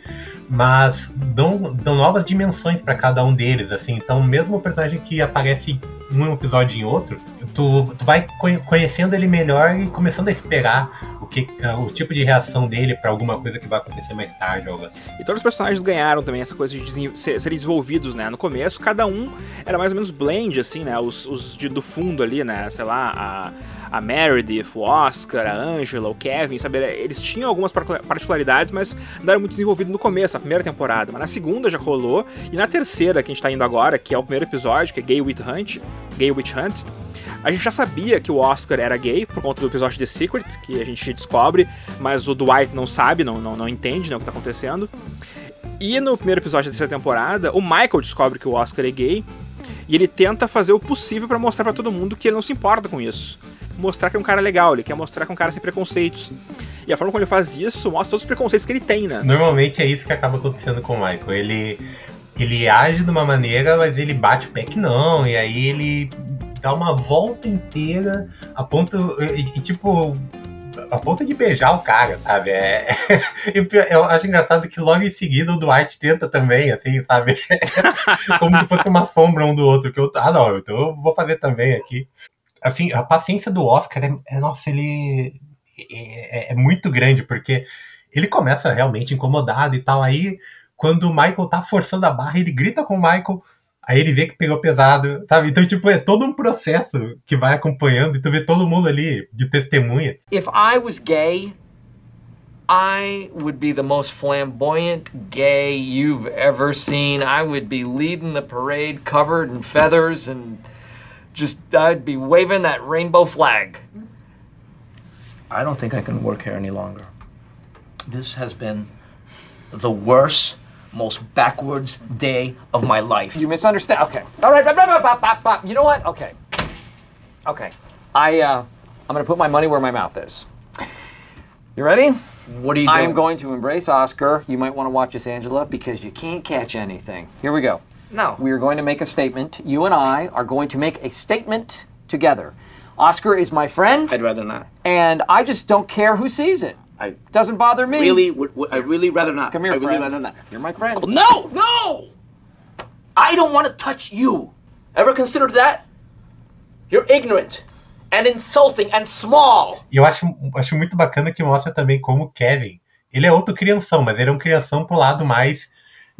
mas dão, dão novas dimensões para cada um deles, assim. Então, mesmo o personagem que aparece um episódio em outro, tu, tu vai conhecendo ele melhor e começando a esperar que, o tipo de reação dele para alguma coisa que vai acontecer mais tarde. Algo assim. E todos os personagens ganharam também essa coisa de serem desenvolvidos, né? No começo, cada um era mais ou menos blend, assim, né? Os, os de, do fundo ali, né? Sei lá, a a Meredith, o Oscar, a Angela, o Kevin, sabe? Eles tinham algumas particularidades, mas não era muito desenvolvido no começo, na primeira temporada. Mas na segunda já rolou, e na terceira, que a gente tá indo agora, que é o primeiro episódio, que é Gay Witch Hunt, Gay Witch Hunt, a gente já sabia que o Oscar era gay por conta do episódio The Secret, que a gente descobre, mas o Dwight não sabe, não, não, não entende né, o que tá acontecendo. E no primeiro episódio da terceira temporada, o Michael descobre que o Oscar é gay e ele tenta fazer o possível para mostrar para todo mundo que ele não se importa com isso mostrar que é um cara legal, ele quer mostrar que é um cara sem preconceitos. E a forma como ele faz isso mostra todos os preconceitos que ele tem, né? Normalmente é isso que acaba acontecendo com o Michael. Ele, ele age de uma maneira, mas ele bate o pé que não, e aí ele dá uma volta inteira a. E, e tipo. A ponto de beijar o cara, sabe? É, eu acho engraçado que logo em seguida o Dwight tenta também, assim, sabe? Como se fosse uma sombra um do outro. Que eu, ah, não, então eu vou fazer também aqui assim, a paciência do Oscar é, é nossa, ele é, é, muito grande, porque ele começa realmente incomodado e tal. Aí, quando o Michael tá forçando a barra, ele grita com o Michael. Aí ele vê que pegou pesado, sabe? Então, tipo, é todo um processo que vai acompanhando e tu vê todo mundo ali de testemunha. If I was gay, I would be the most flamboyant gay you've ever seen. I would be leading the parade covered in feathers and just I'd be waving that rainbow flag. I don't think I can work here any longer. This has been the worst, most backwards day of my life. You misunderstand. Okay. All right. Bop, bop, bop, bop, You know what? Okay. Okay. I uh, I'm gonna put my money where my mouth is. You ready? What are you doing? I am going to embrace Oscar. You might want to watch this, Angela, because you can't catch anything. Here we go. No. We are going to make a statement. You and I are going to make a statement together. Oscar is my friend. I'd rather not. And I just don't care who sees it. I doesn't bother me. Really, would, would, I really rather not. Come here, I friend. really rather not. You're my friend. No, no. I don't want to touch you. Ever considered that? You're ignorant and insulting and small. E eu acho, acho muito bacana que mostra também como Kevin, ele é outro crianção, mas ele é um crianção pro lado mais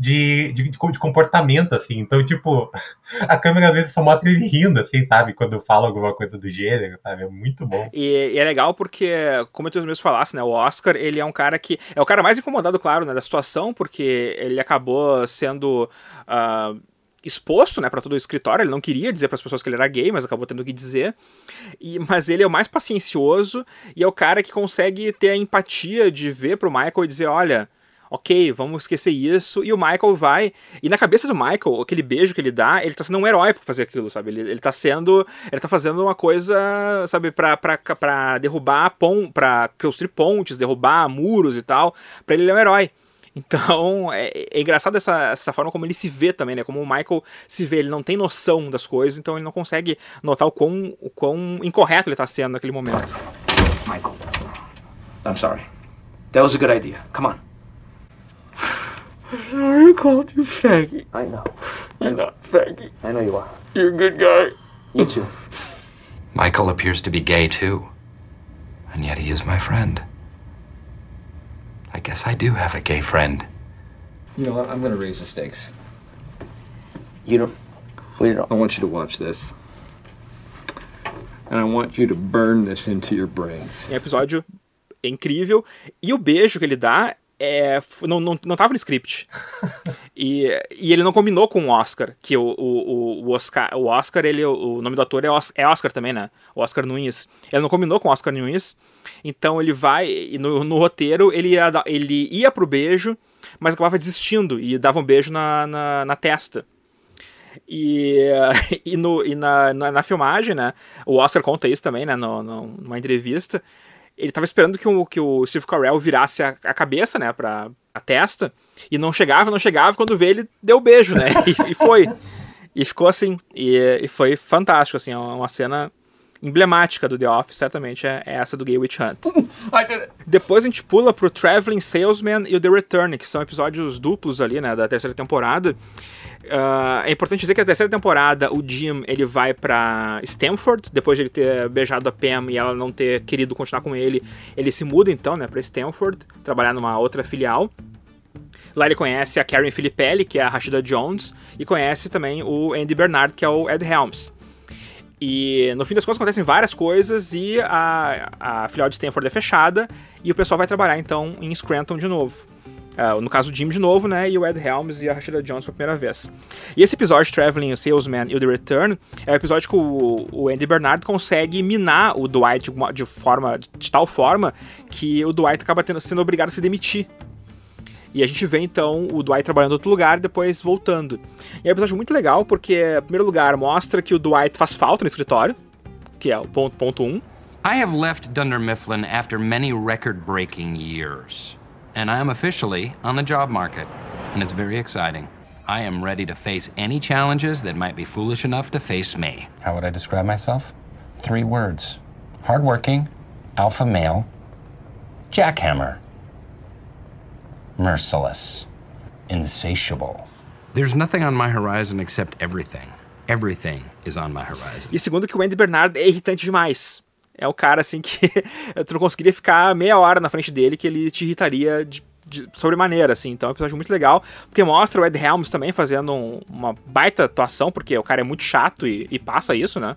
de, de, de, comportamento, assim. Então, tipo, a câmera às vezes só mostra ele rindo, assim, sabe? Quando fala alguma coisa do gênero, sabe? É muito bom. E, e é legal porque, como tu mesmo falasse, né? O Oscar, ele é um cara que. É o cara mais incomodado, claro, né, da situação, porque ele acabou sendo. Uh, exposto, né, para todo o escritório. Ele não queria dizer para as pessoas que ele era gay, mas acabou tendo que dizer. E, mas ele é o mais paciencioso e é o cara que consegue ter a empatia de ver pro Michael e dizer, olha, ok, vamos esquecer isso. E o Michael vai. E na cabeça do Michael, aquele beijo que ele dá, ele tá sendo um herói pra fazer aquilo, sabe? Ele, ele tá sendo. Ele tá fazendo uma coisa, sabe, pra, pra, pra derrubar pon, pra construir pontes, derrubar muros e tal. Pra ele, ele é um herói. Então, é, é, engraçado essa, essa forma como ele se vê também, né? Como o Michael se vê, ele não tem noção das coisas, então ele não consegue notar o quão, o quão incorreto ele tá sendo naquele momento. Michael, I'm sorry. That was a good idea. Come on. I'm sorry I called you faggy. I know. You're not faggy. I know you are. You're a good guy. You too. Michael appears to be gay too. And yet he is my friend. I guess I do have a gay friend. You know what? I'm gonna raise the stakes. You don't. We don't. I want you to watch this. And I want you to burn this into your brains. É um episódio incrível. E o beijo que ele dá é, não, não, não tava no script. e, e ele não combinou com o Oscar, que o, o, o Oscar, o Oscar ele, o nome do ator é Oscar, é Oscar também, né? O Oscar Nunes. Ele não combinou com o Oscar Nunes, então ele vai, no, no roteiro ele ia, ele ia pro beijo, mas acabava desistindo e dava um beijo na, na, na testa. E, e, no, e na, na, na, filmagem, né? O Oscar conta isso também, né? No, no, numa entrevista ele tava esperando que o, que o Steve Carell virasse a, a cabeça, né, pra a testa, e não chegava, não chegava, quando vê ele deu o beijo, né, e, e, foi. E ficou assim, e, e, foi fantástico, assim, é uma cena emblemática do The Office, certamente é, é essa do Gay Witch Hunt. Depois a gente pula pro Traveling Salesman e o The Return, que são episódios duplos ali, né, da terceira temporada, Uh, é importante dizer que a terceira temporada o Jim ele vai para Stanford depois de ele ter beijado a Pam e ela não ter querido continuar com ele ele se muda então né para Stanford trabalhar numa outra filial. Lá ele conhece a Karen Filippelli que é a Rashida Jones e conhece também o Andy Bernard que é o Ed Helms. E no fim das contas acontecem várias coisas e a, a filial de Stanford é fechada e o pessoal vai trabalhar então em Scranton de novo Uh, no caso, o Jim de novo, né? E o Ed Helms e a Rashida Jones pela primeira vez. E esse episódio, Traveling, Salesman e o The Return, é o episódio que o, o Andy Bernard consegue minar o Dwight de, de, forma, de tal forma que o Dwight acaba tendo, sendo obrigado a se demitir. E a gente vê então o Dwight trabalhando em outro lugar e depois voltando. E é um episódio muito legal porque, em primeiro lugar, mostra que o Dwight faz falta no escritório, que é o ponto, ponto um. I have left Dunder Mifflin after many record-breaking years. And I am officially on the job market, and it's very exciting. I am ready to face any challenges that might be foolish enough to face me. How would I describe myself? Three words hardworking, alpha male, jackhammer, merciless, insatiable. There's nothing on my horizon except everything. Everything is on my horizon. E segundo que o Andy Bernard é irritante demais. É o cara assim que tu não conseguiria ficar meia hora na frente dele que ele te irritaria de, de sobremaneira, assim. Então é um episódio muito legal, porque mostra o Ed Helms também fazendo um, uma baita atuação, porque o cara é muito chato e, e passa isso, né?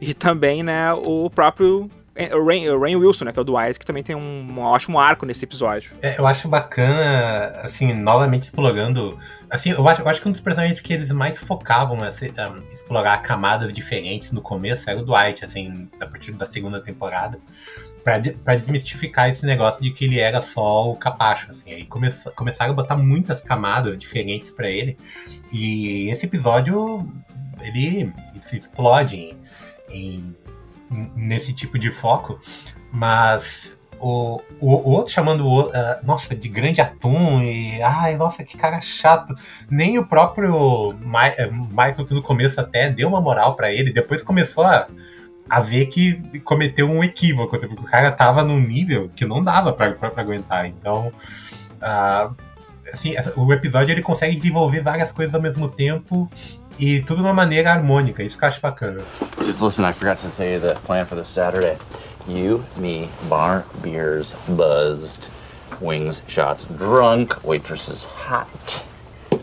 E também, né, o próprio Rain, o Rain Wilson, né, que é o Dwight, que também tem um, ótimo arco nesse episódio. É, eu acho bacana, assim, novamente explorando. Assim, eu acho, eu acho que um dos personagens que eles mais focavam a assim, um, explorar camadas diferentes no começo era o Dwight, assim, a partir da segunda temporada. Pra desmistificar esse negócio de que ele era só o capacho, assim. Aí come, começaram a botar muitas camadas diferentes para ele. E esse episódio, ele se explode em, em nesse tipo de foco, mas o, o, o outro chamando o uh, nossa, de grande atum e ai, nossa, que cara chato. Nem o próprio Ma eh, Michael, que no começo até deu uma moral para ele, depois começou a, a ver que cometeu um equívoco, porque o cara tava num nível que não dava para aguentar. Então, uh, assim, o episódio ele consegue desenvolver várias coisas ao mesmo tempo e tudo de uma maneira harmônica, isso que eu acho bacana. Just listen, I forgot to tell you the plan for this Saturday. You, me, bar, beers, buzzed, wings, shots, drunk, waitresses hot,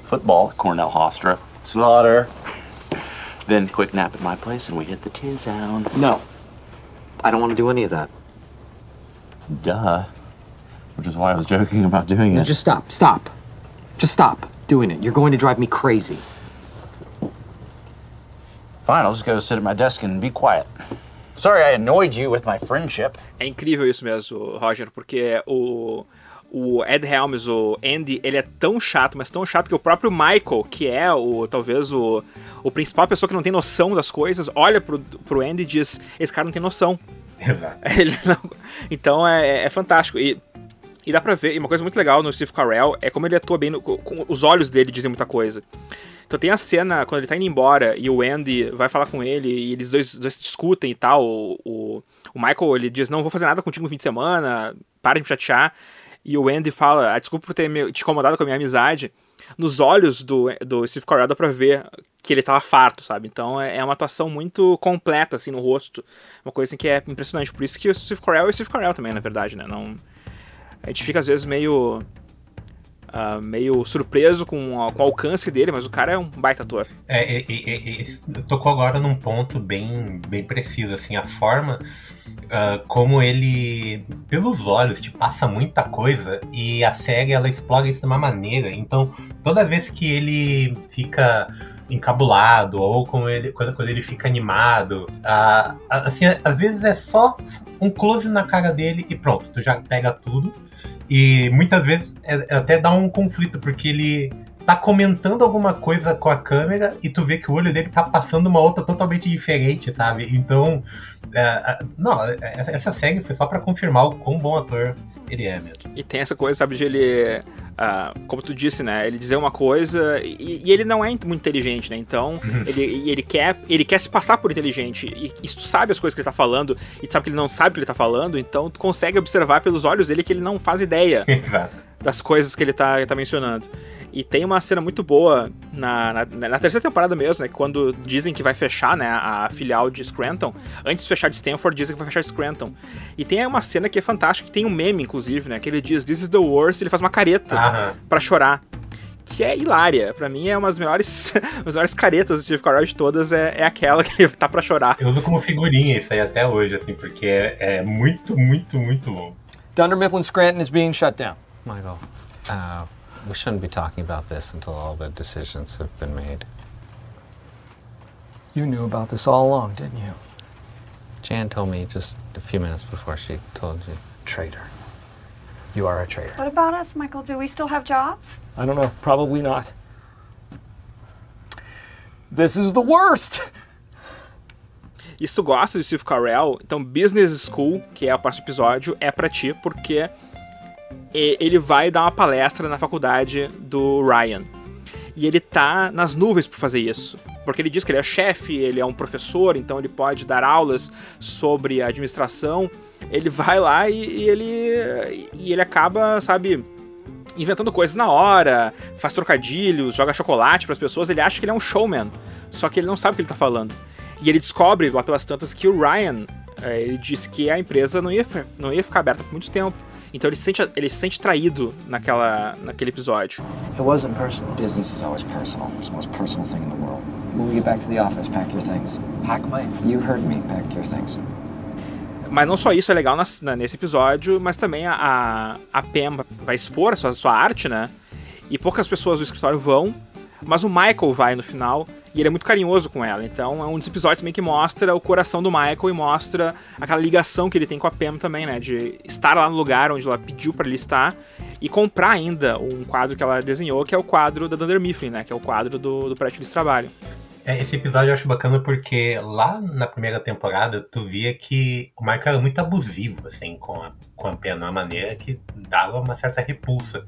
football, Cornell Hofstra, slaughter, then quick nap at my place and we hit the T-Zone. No, I don't want to do any of that. Duh. Which is why I was joking about doing no, it. Just stop, stop. Just stop doing it. You're going to drive me crazy. Fine, I'll just go sit at my desk and be quiet. Sorry I annoyed you with my friendship. É incrível isso mesmo, Roger, porque o o Ed Helms, o Andy, ele é tão chato, mas tão chato que o próprio Michael, que é o talvez o, o principal pessoa que não tem noção das coisas, olha pro, pro Andy e diz: esse cara não tem noção. Exato. Não... Então é, é, fantástico. E, e dá pra ver, e uma coisa muito legal no Steve Carell é como ele atua bem, no, com, os olhos dele dizem muita coisa. Então tem a cena quando ele tá indo embora e o Andy vai falar com ele e eles dois, dois discutem e tal. O, o, o Michael ele diz: Não vou fazer nada contigo no fim de semana, para de me chatear. E o Andy fala: ah, Desculpa por ter me, te incomodado com a minha amizade. Nos olhos do, do Steve Carell dá pra ver que ele tava farto, sabe? Então é, é uma atuação muito completa, assim, no rosto. Uma coisa assim, que é impressionante. Por isso que o Steve Carell é o Steve Carell também, na verdade, né? Não... A gente fica às vezes meio uh, meio surpreso com, com o alcance dele, mas o cara é um baita ator. É, é, é, é tocou agora num ponto bem, bem preciso, assim, a forma uh, como ele, pelos olhos, te passa muita coisa e a série ela explora isso de uma maneira. Então, toda vez que ele fica encabulado ou com ele, quando, quando ele fica animado. Uh, assim, às vezes é só um close na cara dele e pronto, tu já pega tudo. E muitas vezes é, é, até dá um conflito, porque ele tá comentando alguma coisa com a câmera e tu vê que o olho dele tá passando uma outra totalmente diferente, sabe? Então, é, não, é, essa série foi só para confirmar o quão bom ator ele é mesmo. E tem essa coisa, sabe, de ele Uh, como tu disse, né? Ele dizer uma coisa e, e ele não é muito inteligente, né? Então, ele, ele, quer, ele quer se passar por inteligente. E, e tu sabe as coisas que ele tá falando, e tu sabe que ele não sabe o que ele tá falando, então tu consegue observar pelos olhos dele que ele não faz ideia das coisas que ele tá, ele tá mencionando. E tem uma cena muito boa na, na, na, terceira temporada mesmo, né? Quando dizem que vai fechar, né? A filial de Scranton. Antes de fechar de Stanford, dizem que vai fechar de Scranton. E tem uma cena que é fantástica, que tem um meme, inclusive, né? Que ele diz, This is the worst, ele faz uma careta Aham. para chorar. Que é hilária. Pra mim é uma das melhores, as melhores caretas do Steve Carell de todas, é, é aquela que ele tá pra chorar. Eu uso como figurinha isso aí até hoje, assim, porque é, é muito, muito, muito bom. Dunder Mifflin Scranton is being shut down. Michael, uh, we shouldn't be talking about this until all the decisions have been made. You knew about this all along, didn't you? Jan told me just a few minutes before she told you. Traitor. You are a traitor. What about us, Michael? Do we still have jobs? I don't know. Probably not. This is the worst! E se tu gosta de Steve Carell, então Business School, que é o próximo episódio, é para ti, porque ele vai dar uma palestra na faculdade do Ryan. E ele tá nas nuvens por fazer isso. Porque ele diz que ele é chefe, ele é um professor, então ele pode dar aulas sobre administração. Ele vai lá e, e ele e ele acaba, sabe, inventando coisas na hora, faz trocadilhos, joga chocolate para as pessoas. Ele acha que ele é um showman, só que ele não sabe o que ele tá falando. E ele descobre lá pelas tantas que o Ryan, eh, ele disse que a empresa não ia, não ia ficar aberta por muito tempo então ele se sente, ele se sente traído naquela, naquele episódio. It wasn't personal. Business is always personal. It's the most personal thing in the world. When we get back to the office, pack your things. Pack my. You heard me. Pack your things. Mas não só isso é legal na, nesse episódio, mas também a, a Pam vai expor a sua, a sua arte, né? E poucas pessoas do escritório vão, mas o Michael vai no final e ele é muito carinhoso com ela. Então é um dos episódios também que mostra o coração do Michael e mostra aquela ligação que ele tem com a Pam também, né? De estar lá no lugar onde ela pediu para ele estar e comprar ainda um quadro que ela desenhou, que é o quadro da Dunder Mifflin, né? Que é o quadro do, do prédio de trabalho. É, esse episódio eu acho bacana porque lá na primeira temporada tu via que o Michael era muito abusivo, assim, com a, com a de uma maneira que dava uma certa repulsa.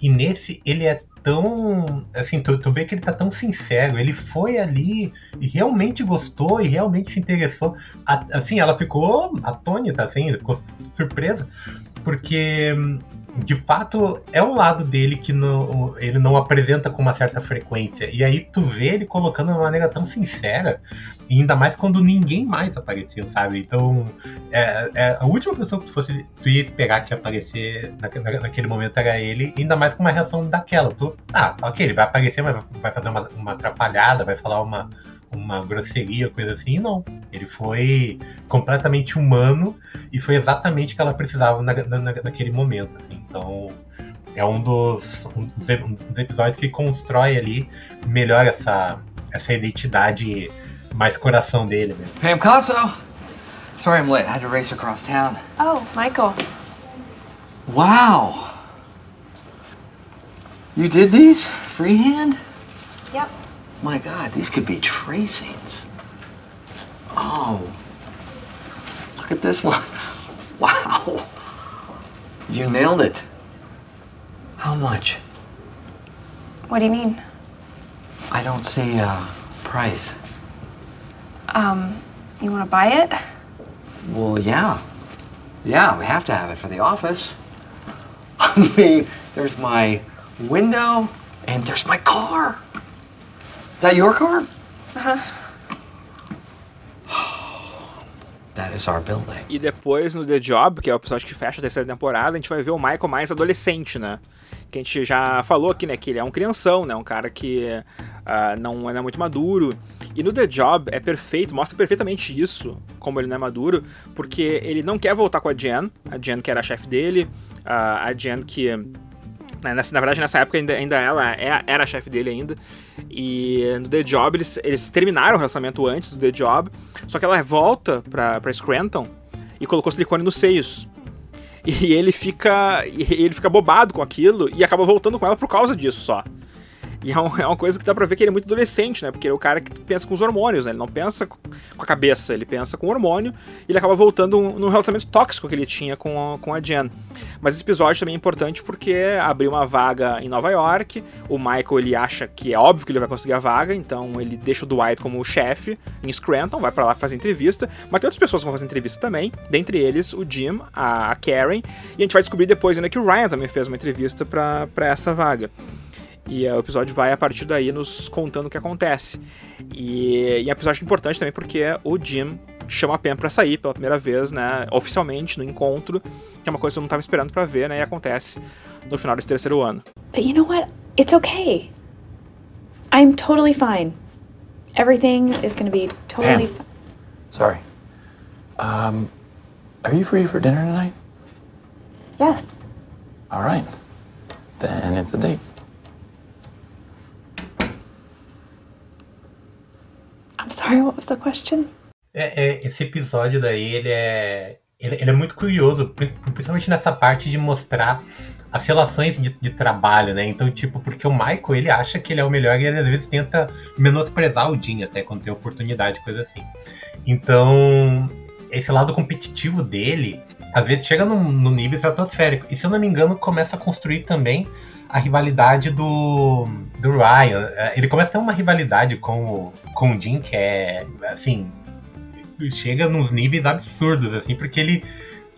E nesse, ele é tão. Assim, tu, tu vê que ele tá tão sincero. Ele foi ali e realmente gostou e realmente se interessou. A, assim, ela ficou atônita, assim, ficou surpresa. Porque de fato é um lado dele que não, ele não apresenta com uma certa frequência. E aí tu vê ele colocando de uma maneira tão sincera, e ainda mais quando ninguém mais apareceu, sabe? Então, é, é a última pessoa que tu, fosse, tu ia esperar que ia aparecer na, na, naquele momento era ele, ainda mais com uma reação daquela. Tu, ah, ok, ele vai aparecer, mas vai fazer uma, uma atrapalhada, vai falar uma uma grosseria, coisa assim, não. Ele foi completamente humano e foi exatamente o que ela precisava na, na, naquele momento. Assim. Então, é um dos, um dos, episódios que constrói ali melhor essa, essa identidade mais coração dele mesmo. Pam Casso! Sorry I'm late. I had to race across town. Oh, Michael. Wow! You did these freehand? Yep. Oh my God, these could be tracings. Oh, look at this one. Wow. You nailed it. How much? What do you mean? I don't see a price. Um, you want to buy it? Well, yeah. Yeah, we have to have it for the office. I mean, there's my window and there's my car. Is that your car? Uh-huh. That is our building. E depois no The Job, que é o episódio que fecha a terceira temporada, a gente vai ver o Michael mais adolescente, né? Que a gente já falou aqui, né? Que ele é um crianção, né? Um cara que uh, não, não é muito maduro. E no The Job é perfeito, mostra perfeitamente isso, como ele não é maduro, porque ele não quer voltar com a Jen, a Jen que era a chefe dele, uh, a Jen que Nessa, na verdade, nessa época ainda, ainda ela é, era a chefe dele ainda. E no The Job eles, eles terminaram o relacionamento antes do The Job. Só que ela volta pra, pra Scranton e colocou silicone nos seios. E ele fica. ele fica bobado com aquilo e acaba voltando com ela por causa disso só. E é, um, é, uma coisa que dá pra ver que ele é muito adolescente, né? Porque ele é o cara que pensa com os hormônios, né? Ele não pensa com a cabeça, ele pensa com o hormônio e ele acaba voltando num relacionamento tóxico que ele tinha com a, com a Jen. Mas esse episódio também é importante porque abriu uma vaga em Nova York, o Michael ele acha que é óbvio que ele vai conseguir a vaga, então ele deixa o Dwight como chefe em Scranton, vai para lá fazer entrevista, mas tem outras pessoas que vão fazer entrevista também, dentre eles o Jim, a, Karen, e a gente vai descobrir depois ainda que o Ryan também fez uma entrevista para essa vaga. E o episódio vai a partir daí nos contando o que acontece. E, e é um episódio importante também porque o Jim chama a Pam para sair pela primeira vez, né, oficialmente no encontro, que é uma coisa que eu não estava esperando para ver, né, e acontece no final desse terceiro ano. But you know what? It's okay. I'm totally fine. Everything is going to be totally fine. Sorry. Um, are you free for dinner tonight? Yes. All right. Then it's a date. I'm sorry, what was the question? É, é, esse episódio daí, ele é, ele, ele, é muito curioso, principalmente nessa parte de mostrar as relações de, de, trabalho, né? Então, tipo, porque o Michael, ele acha que ele é o melhor e ele às vezes tenta menosprezar o Dean até quando tem oportunidade, coisa assim. Então, esse lado competitivo dele, às vezes chega no nível estratosférico. E se eu não me engano, começa a construir também a rivalidade do, do Ryan. Ele começa a ter uma rivalidade com o, com o Jim que é, assim, chega nos níveis absurdos, assim, porque ele,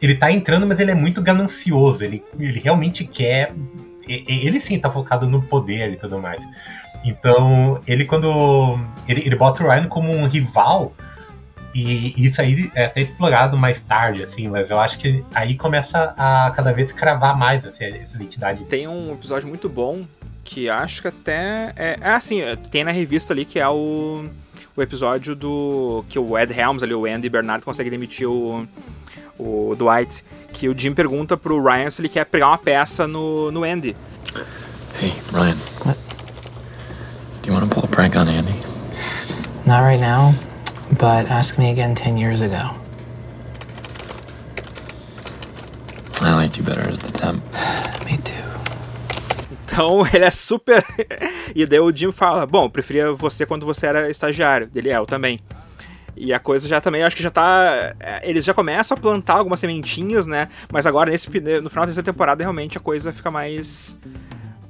ele tá entrando, mas ele é muito ganancioso. Ele, ele realmente quer. Ele sim tá focado no poder e tudo mais. Então, ele quando. Ele, ele bota o Ryan como um rival. E isso aí é até explorado mais tarde, assim, mas eu acho que aí começa a cada vez cravar mais assim, essa identidade. Tem um episódio muito bom que acho que até. É, é assim, tem na revista ali que é o, o episódio do. que o Ed Helms ali, o Andy Bernard, consegue demitir o, o Dwight. Que o Jim pergunta pro Ryan se ele quer pegar uma peça no, no Andy. Hey, Ryan. What? Do you want to pull a prank on Andy? Not right now. But ask me again 10 years ago. I liked you better as the temp. me too. Então ele é super. e daí o Jim fala: Bom, eu preferia você quando você era estagiário. Ele é, eu também. E a coisa já também, acho que já tá. É, eles já começam a plantar algumas sementinhas, né? Mas agora, nesse, no final dessa temporada, realmente a coisa fica mais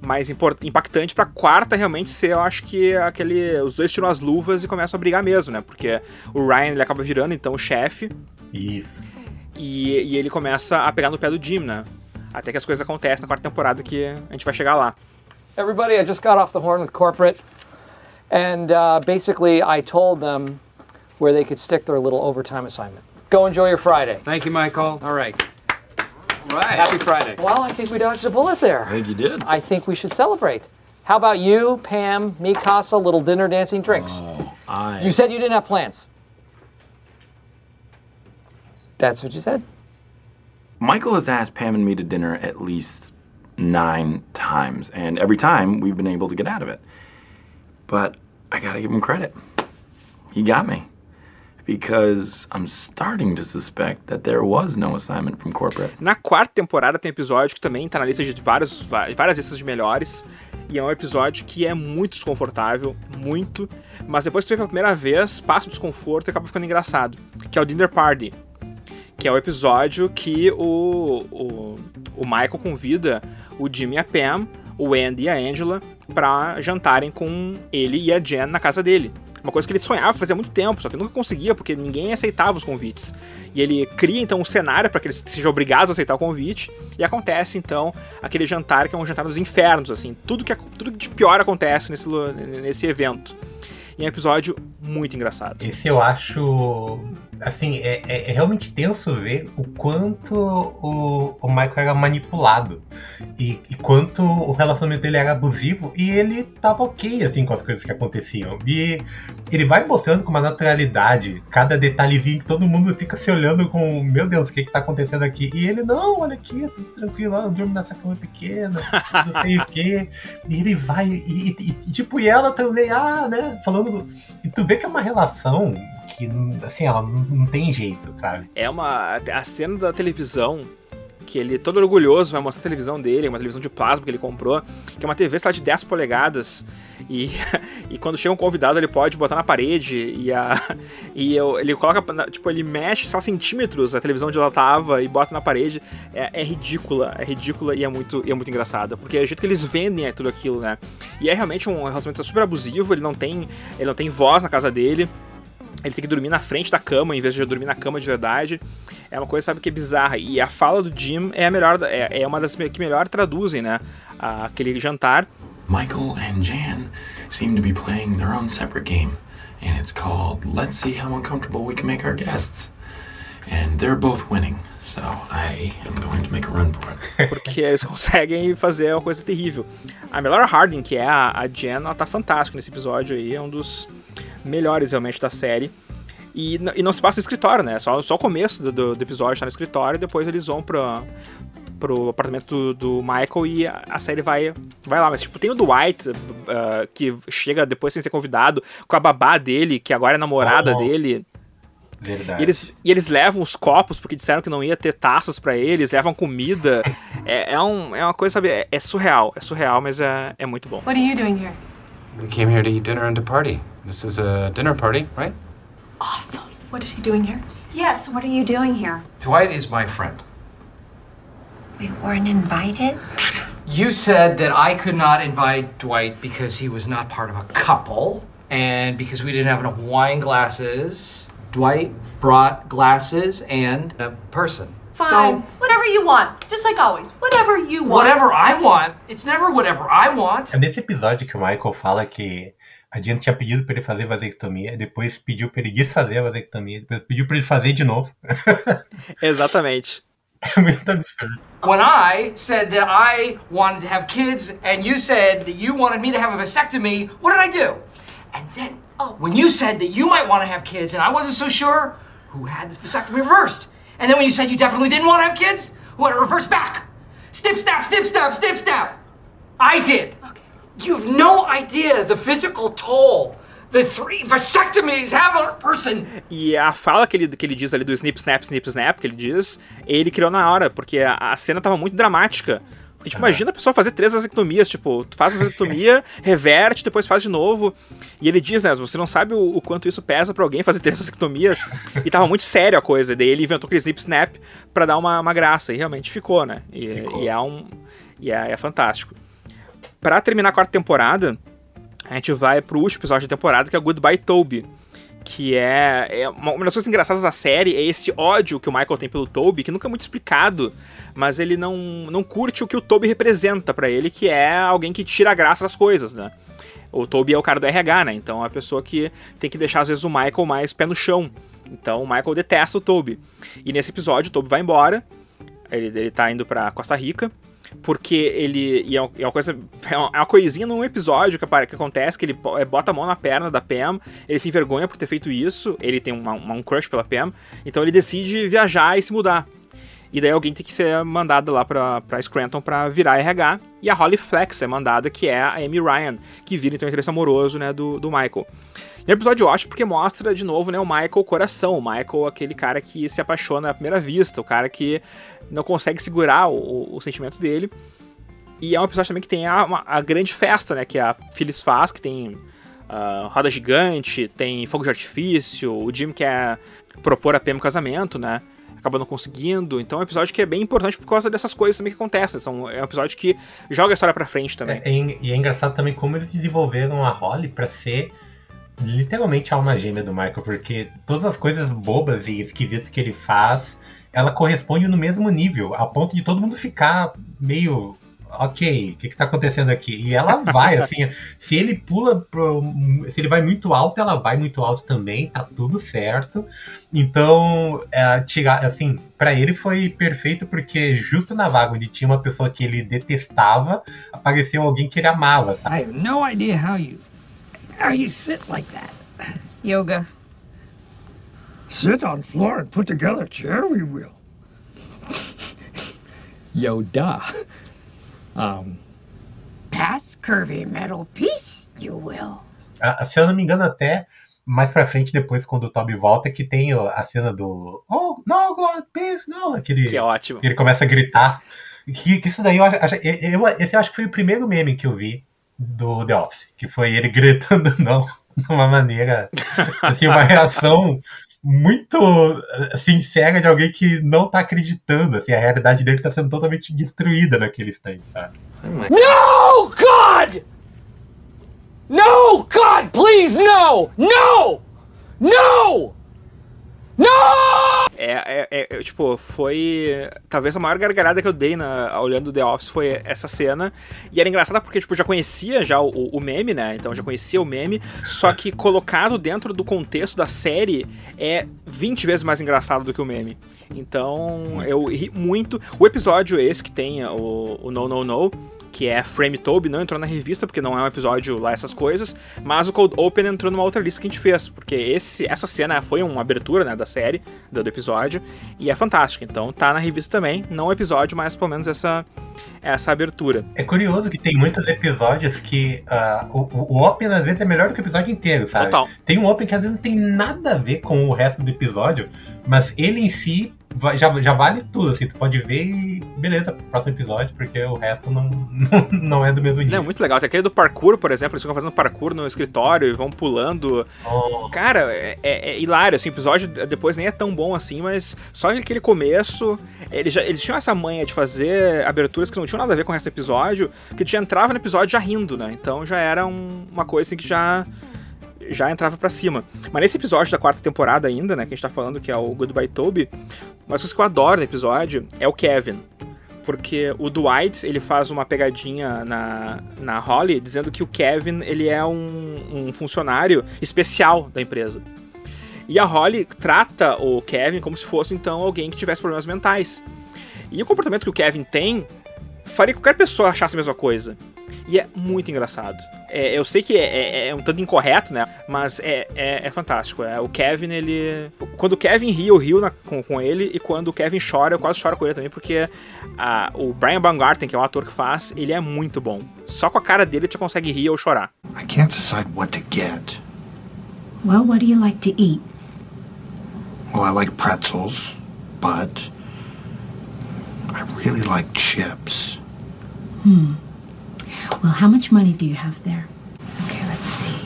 mais impactante pra quarta realmente ser, eu acho que aquele. Os dois tiram as luvas e começam a brigar mesmo, né? Porque o Ryan ele acaba virando então o chefe. Isso. E, e ele começa a pegar no pé do Jim, né? Até que as coisas acontecem na quarta temporada que a gente vai chegar lá. Everybody, I just got off the horn with corporate. And uh, basically, I told them where they could stick their little overtime assignment. Go enjoy your Friday. Thank you, Michael. All right. Right. Happy Friday. Well, I think we dodged a bullet there. I think you did. I think we should celebrate. How about you, Pam, me, Casa, little dinner, dancing, drinks? Oh, I. You said you didn't have plans. That's what you said. Michael has asked Pam and me to dinner at least nine times, and every time we've been able to get out of it. But I gotta give him credit. He got me. Because I'm starting to suspect that there was no assignment from corporate. Na quarta temporada tem episódio que também tá na lista de vários, várias listas de melhores. E é um episódio que é muito desconfortável, muito. Mas depois que tu vê pela primeira vez, passa o desconforto e acaba ficando engraçado. Que é o Dinner Party. Que é o episódio que o, o, o Michael convida o Jimmy e a Pam, o Andy e a Angela para jantarem com ele e a Jen na casa dele. Uma coisa que ele sonhava fazer há muito tempo, só que nunca conseguia, porque ninguém aceitava os convites. E ele cria então um cenário para que eles sejam obrigados a aceitar o convite, e acontece então aquele jantar que é um jantar dos infernos, assim, tudo que, tudo de pior acontece nesse, nesse evento. E é um episódio muito engraçado. Esse eu acho assim, é, é, é, realmente tenso ver o quanto o, o Michael era manipulado e, e, quanto o relacionamento dele era abusivo e ele tava ok, assim, com as coisas que aconteciam. E ele vai mostrando com uma naturalidade cada detalhezinho que todo mundo fica se olhando com, meu Deus, o que que tá acontecendo aqui? E ele, não, olha aqui, tudo tranquilo, eu durmo nessa cama pequena, não sei o quê. E ele vai, e, e, e tipo, e ela também, ah, né, falando... E tu vê que é uma relação que, assim, ela não tem jeito, sabe? É uma. A cena da televisão que ele, todo orgulhoso, vai mostrar a televisão dele, uma televisão de plasma que ele comprou, que é uma TV sei lá, de 10 polegadas. E, e quando chega um convidado, ele pode botar na parede e, a, e eu, ele coloca, tipo, ele mexe só centímetros a televisão onde ela tava e bota na parede. É, é ridícula, é ridícula e é muito, é muito engraçada, porque é o jeito que eles vendem é tudo aquilo, né? E é realmente um relacionamento super abusivo, ele não tem, ele não tem voz na casa dele. Ele tem que dormir na frente da cama em vez de dormir na cama de verdade. É uma coisa, sabe, que é bizarra. E a fala do Jim é a melhor, é, é uma das que melhor traduzem, né? Aquele jantar. Michael and Jan seem to be playing their own separate game. And it's called Let's See How Uncomfortable We Can Make Our Guests. And they're both winning. So I am going to make a run for it. Porque eles conseguem fazer uma coisa terrível. A Melora Harding, que é a, a Jen, ela tá fantástica nesse episódio aí. É um dos melhores realmente da série. E, e não se passa no escritório, né? Só, só o começo do, do, do episódio tá no escritório e depois eles vão pra, pro apartamento do, do, Michael e a, a, série vai, vai lá. Mas, tipo, tem o Dwight, uh, que chega depois sem ser convidado, com a babá dele, que agora é namorada oh, dele. Verdade. E eles, e eles levam os copos, porque disseram que não ia ter taças para eles, levam comida. é, é, um, é uma coisa, sabe, é, é, surreal. É surreal, mas é, é muito bom. What are you doing here? We came here to eat dinner and to party. This is a dinner party, right? Awesome. What is he doing here? Yes, what are you doing here? Dwight is my friend. We weren't invited? You said that I could not invite Dwight because he was not part of a couple and because we didn't have enough wine glasses. Dwight brought glasses and a person. Fine. So, whatever you want. Just like always. Whatever you want. Whatever I want. It's never whatever I want. É nesse episódio que o Michael fala que A Diana tinha pedido para ele fazer vasectomia, depois pediu para ele desfazer a vasectomia, depois pediu para ele fazer de novo. Exatamente. É muito absurdo. When I said that I wanted to have kids and you said that you wanted me to have a vasectomy, what did I do? And then oh, when you said that you might want to have kids and I wasn't so sure, who had the vasectomy reversed? And then when you said you definitely didn't want to have kids, who had it reversed back? Snip, snap, snip, snap, snip, snap. I did. Okay. You have no idea the physical toll the three vasectomies have on a person. E a fala que ele, que ele diz ali do snip, snap, snip, snap, que ele diz, ele criou na hora, porque a, a cena tava muito dramática. Porque, tipo, imagina a pessoa fazer três vasectomias, tipo, tu faz uma vasectomia, reverte, depois faz de novo. E ele diz, né, você não sabe o, o quanto isso pesa para alguém fazer três vasectomias. e tava muito sério a coisa. Daí ele inventou aquele snip snap pra dar uma, uma graça. E realmente ficou, né? E, ficou. e é um. E é, é fantástico para terminar a quarta temporada, a gente vai pro último episódio da temporada, que é Goodbye Toby. Que é, é uma, das coisas engraçadas da série é esse ódio que o Michael tem pelo Toby, que nunca é muito explicado, mas ele não, não curte o que o Toby representa para ele, que é alguém que tira a graça das coisas, né? O Toby é o cara do RH, né? Então é a pessoa que tem que deixar, às vezes, o Michael mais pé no chão. Então o Michael detesta o Toby. E nesse episódio, o Toby vai embora. Ele, ele tá indo pra Costa Rica porque ele. E é uma coisa. É uma coisinha num episódio que, que acontece, que ele é, bota a mão na perna da Pam, ele se envergonha por ter feito isso, ele tem uma, um crush pela Pam, então ele decide viajar e se mudar. E daí alguém tem que ser mandado lá pra, pra Scranton pra virar RH. E a Holly Flex é mandada, que é a Amy Ryan, que vira então o interesse amoroso né, do, do Michael. Um episódio ótimo porque mostra de novo né, o Michael coração. O Michael, aquele cara que se apaixona à primeira vista, o cara que não consegue segurar o, o sentimento dele. E é um episódio também que tem a, a grande festa, né? Que a Phyllis faz, que tem ah, roda gigante, tem fogo de artifício, o Jim quer propor a Pam casamento, né? Acaba não conseguindo. Então é um episódio que é bem importante por causa dessas coisas também que acontecem. São, é um episódio que joga a história pra frente também. É, é- e é engraçado também como eles desenvolveram a Holly pra ser literalmente a alma gêmea do Michael, porque todas as coisas bobas e esquisitas que ele faz, ela corresponde no mesmo nível, a ponto de todo mundo ficar meio. Ok, o que, que tá acontecendo aqui? E ela vai, assim, se ele pula pro. Se ele vai muito alto, ela vai muito alto também, tá tudo certo. Então, é, tirar, assim, para ele foi perfeito porque justo na vaga onde tinha uma pessoa que ele detestava, apareceu alguém que ele amava. I have no idea how you how you sit like that. Yoga. Sit on floor and put together chair we will. Yoda. Um, Pass curvy metal piece, you will. Ah, se eu não me engano, até mais pra frente, depois, quando o Toby volta, que tem a cena do. Oh, no, God, please, no! Aquele, Que é ótimo. que ele começa a gritar. Que, que isso daí eu acho. acho- eu, eu- esse eu acho que foi o primeiro meme que eu vi do The Office. Que foi ele gritando não, de uma maneira. Assim, uma reação muito sincera de alguém que não tá acreditando. Assim, a realidade dele tá sendo totalmente destruída naquele instante, sabe? No, God! No, God, please, no! No! No! É, é, é, é, tipo, foi. Talvez a maior gargalhada que eu dei na, olhando The Office foi essa cena. E era engraçada porque, tipo, já conhecia já o, o meme, né? Então já conhecia o meme. Só que colocado dentro do contexto da série é 20 vezes mais engraçado do que o meme. Então eu ri muito. O episódio esse que tem o, o No No No. Que é Frame Toby, não entrou na revista, porque não é um episódio lá, essas coisas. Mas o Cold Open entrou numa outra lista que a gente fez. Porque esse, essa cena foi uma abertura né, da série, do, do episódio. E é fantástico. Então tá na revista também. Não o episódio, mas pelo menos essa, essa abertura. É curioso que tem muitos episódios que ah, o, o- Open às vezes é melhor do que o episódio inteiro, sabe? Total. Tem um Open que às vezes não tem nada a ver com o resto do episódio, mas ele em si já, já vale tudo, assim, tu pode ver e beleza, próximo episódio, porque o resto não, não, não é do mesmo nível. Não, muito legal. Tem aquele do parkour, por exemplo, eles ficam fazendo parkour no escritório e vão pulando. Cara, é, é- é hilário, assim, o episódio depois nem é tão bom assim, mas só aquele começo, eles, já, eles tinham essa manha de fazer aberturas que não tinham nada a ver com o resto do episódio, que tu já entrava no episódio já rindo, né? Então já era um- uma coisa assim que já já entrava pra cima. Mas nesse episódio da quarta temporada ainda, né, que a gente tá falando que é o Goodbye Toby, uma coisa que eu adoro no episódio é o Kevin. Porque o Dwight, ele faz uma pegadinha na, na Holly, dizendo que o Kevin, ele é um, um funcionário especial da empresa. E a Holly trata o Kevin como se fosse, então, alguém que tivesse problemas mentais. E o comportamento que o Kevin tem faria que qualquer pessoa achasse a mesma coisa. E é muito engraçado. É, eu sei que é, é- é um tanto incorreto, né? Mas é, é, é fantástico. É, o Kevin, ele. Quando o Kevin ri, eu rio na- com, com ele. E quando o Kevin chora, eu quase choro com ele também. Porque a- o Brian Baumgarten, que é o ator que faz, ele é muito bom. Só com a cara dele você consegue rir ou chorar. I can't decide what to get. Well, what do you like to eat? Well, I like pretzels, but I really like chips. Hmm. Well, how much money do you have there? Okay, let's see.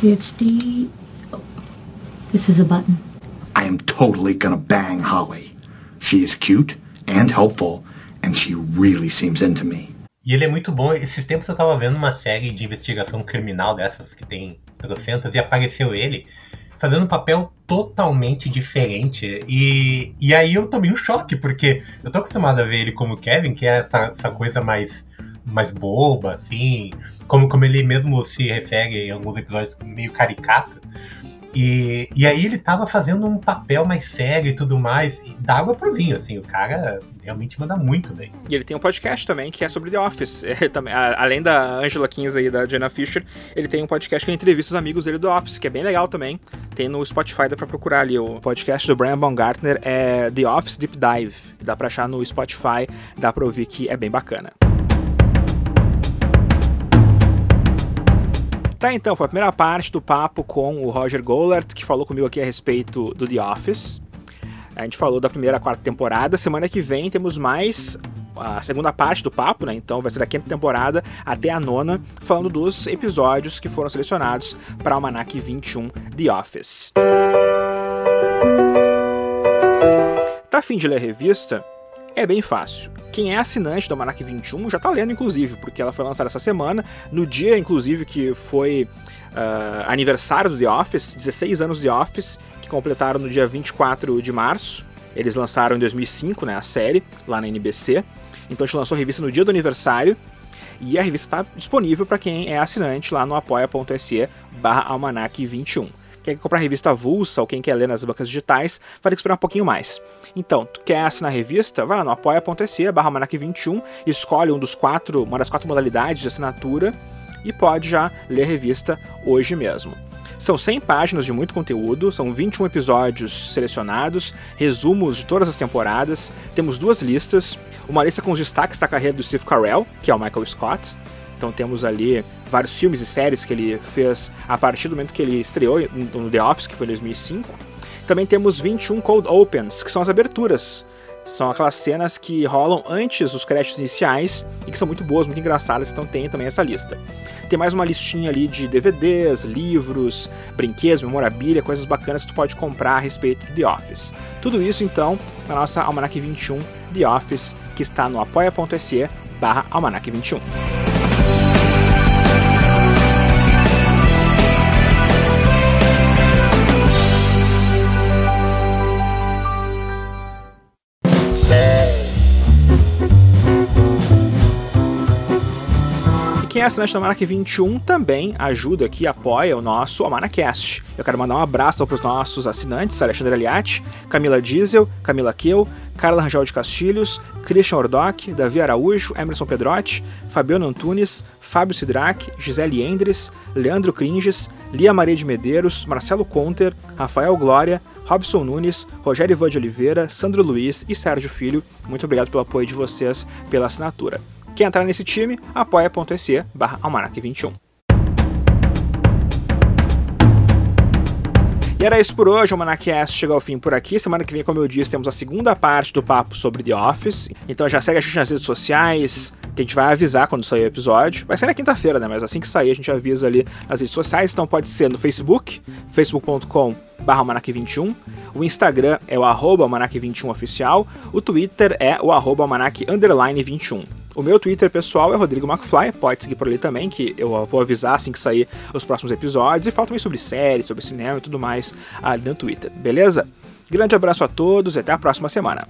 Fifty. Oh, this is a button. I am totally gonna bang Holly. She is cute and helpful, and she really seems into me. E ele é muito bom. Esses tempos eu tava vendo uma série de investigação criminal dessas que tem trocentas e apareceu ele fazendo um papel totalmente diferente. E, e aí eu tomei um choque, porque eu tô acostumado a ver ele como Kevin, que é essa, essa coisa mais, mais boba, assim, como, como ele mesmo se refere em alguns episódios, meio caricato. E, e aí ele tava fazendo um papel mais sério e tudo mais, e dá água pro vinho, assim, o cara realmente manda muito bem. E ele tem um podcast também que é sobre The Office. Ele também, a- além da Angela Kinsey e da Jenna Fisher, ele tem um podcast que entrevista os amigos dele do Office, que é bem legal também. Tem no Spotify, dá pra procurar ali. O podcast do Brian Baumgartner é The Office Deep Dive. Dá pra achar no Spotify, dá pra ouvir que é bem bacana. Tá, então, foi a primeira parte do papo com o Roger Gollert, que falou comigo aqui a respeito do The Office. A gente falou da primeira quarta temporada. Semana que vem temos mais a segunda parte do papo, né? Então vai ser da quinta temporada até a nona, falando dos episódios que foram selecionados para o Almanac 21 The Office. Tá afim de ler a revista? É bem fácil. Quem é assinante do Almanac 21 já tá lendo, inclusive, porque ela foi lançada essa semana, no dia, inclusive, que foi uh, aniversário do The Office, 16 anos do The Office, que completaram no dia 24 de março. Eles lançaram em 2005, né, a série, lá na NBC. Então a gente lançou a revista no dia do aniversário. E a revista está disponível para quem é assinante lá no apoia.se barra almanac 21. Quer comprar revista avulsa ou quem quer ler nas bancas digitais, vai ter que esperar um pouquinho mais. Então, tu quer assinar a revista? Vai lá no apoia.se barra almanac 21, escolhe um dos quatro, uma das quatro modalidades de assinatura e pode já ler a revista hoje mesmo. São 100 páginas de muito conteúdo, são 21 episódios selecionados, resumos de todas as temporadas, temos duas listas, uma lista com os destaques da carreira do Steve Carell, que é o Michael Scott, então temos ali vários filmes e séries que ele fez a partir do momento que ele estreou no The Office, que foi em 2005. Também temos 21 Cold Opens, que são as aberturas são aquelas cenas que rolam antes dos créditos iniciais e que são muito boas, muito engraçadas, então tem também essa lista. Tem mais uma listinha ali de DVDs, livros, brinquedos, memorabilia, coisas bacanas que tu pode comprar a respeito do The Office. Tudo isso então na nossa Almanac 21 The Office, que está no apoia.se barra Almanac 21. Quem é assinante do Almanac 21 também ajuda aqui, apoia o nosso Almanacast. Eu quero mandar um abraço para os nossos assinantes, Alexandre Aliati, Camila Diesel, Camila Keu, Carla Rangel de Castilhos, Christian Ordoc, Davi Araújo, Emerson Pedrotti, Fabiano Antunes, Fábio Sidrac, Gisele Endres, Leandro Cringes, Lia Maria de Medeiros, Marcelo Conter, Rafael Glória, Robson Nunes, Rogério Ivan de Oliveira, Sandro Luiz e Sérgio Filho. Muito obrigado pelo apoio de vocês pela assinatura. Quer entrar nesse time? apoia.se barra almanac 21. E era isso por hoje, o Manacast chega ao fim por aqui. Semana que vem, como eu disse, temos a segunda parte do papo sobre The Office. Então já segue a gente nas redes sociais, que a gente vai avisar quando sair o episódio. Vai ser na quinta-feira, né? Mas assim que sair, a gente avisa ali nas redes sociais. Então pode ser no Facebook, facebook.com barra 21 O Instagram é o arroba 21 oficial. O Twitter é o arroba 21. O meu Twitter pessoal é Rodrigo McFly, pode seguir por ali também, que eu vou avisar assim que sair os próximos episódios. E falo também sobre séries, sobre cinema e tudo mais ali no Twitter, beleza? Grande abraço a todos e até a próxima semana.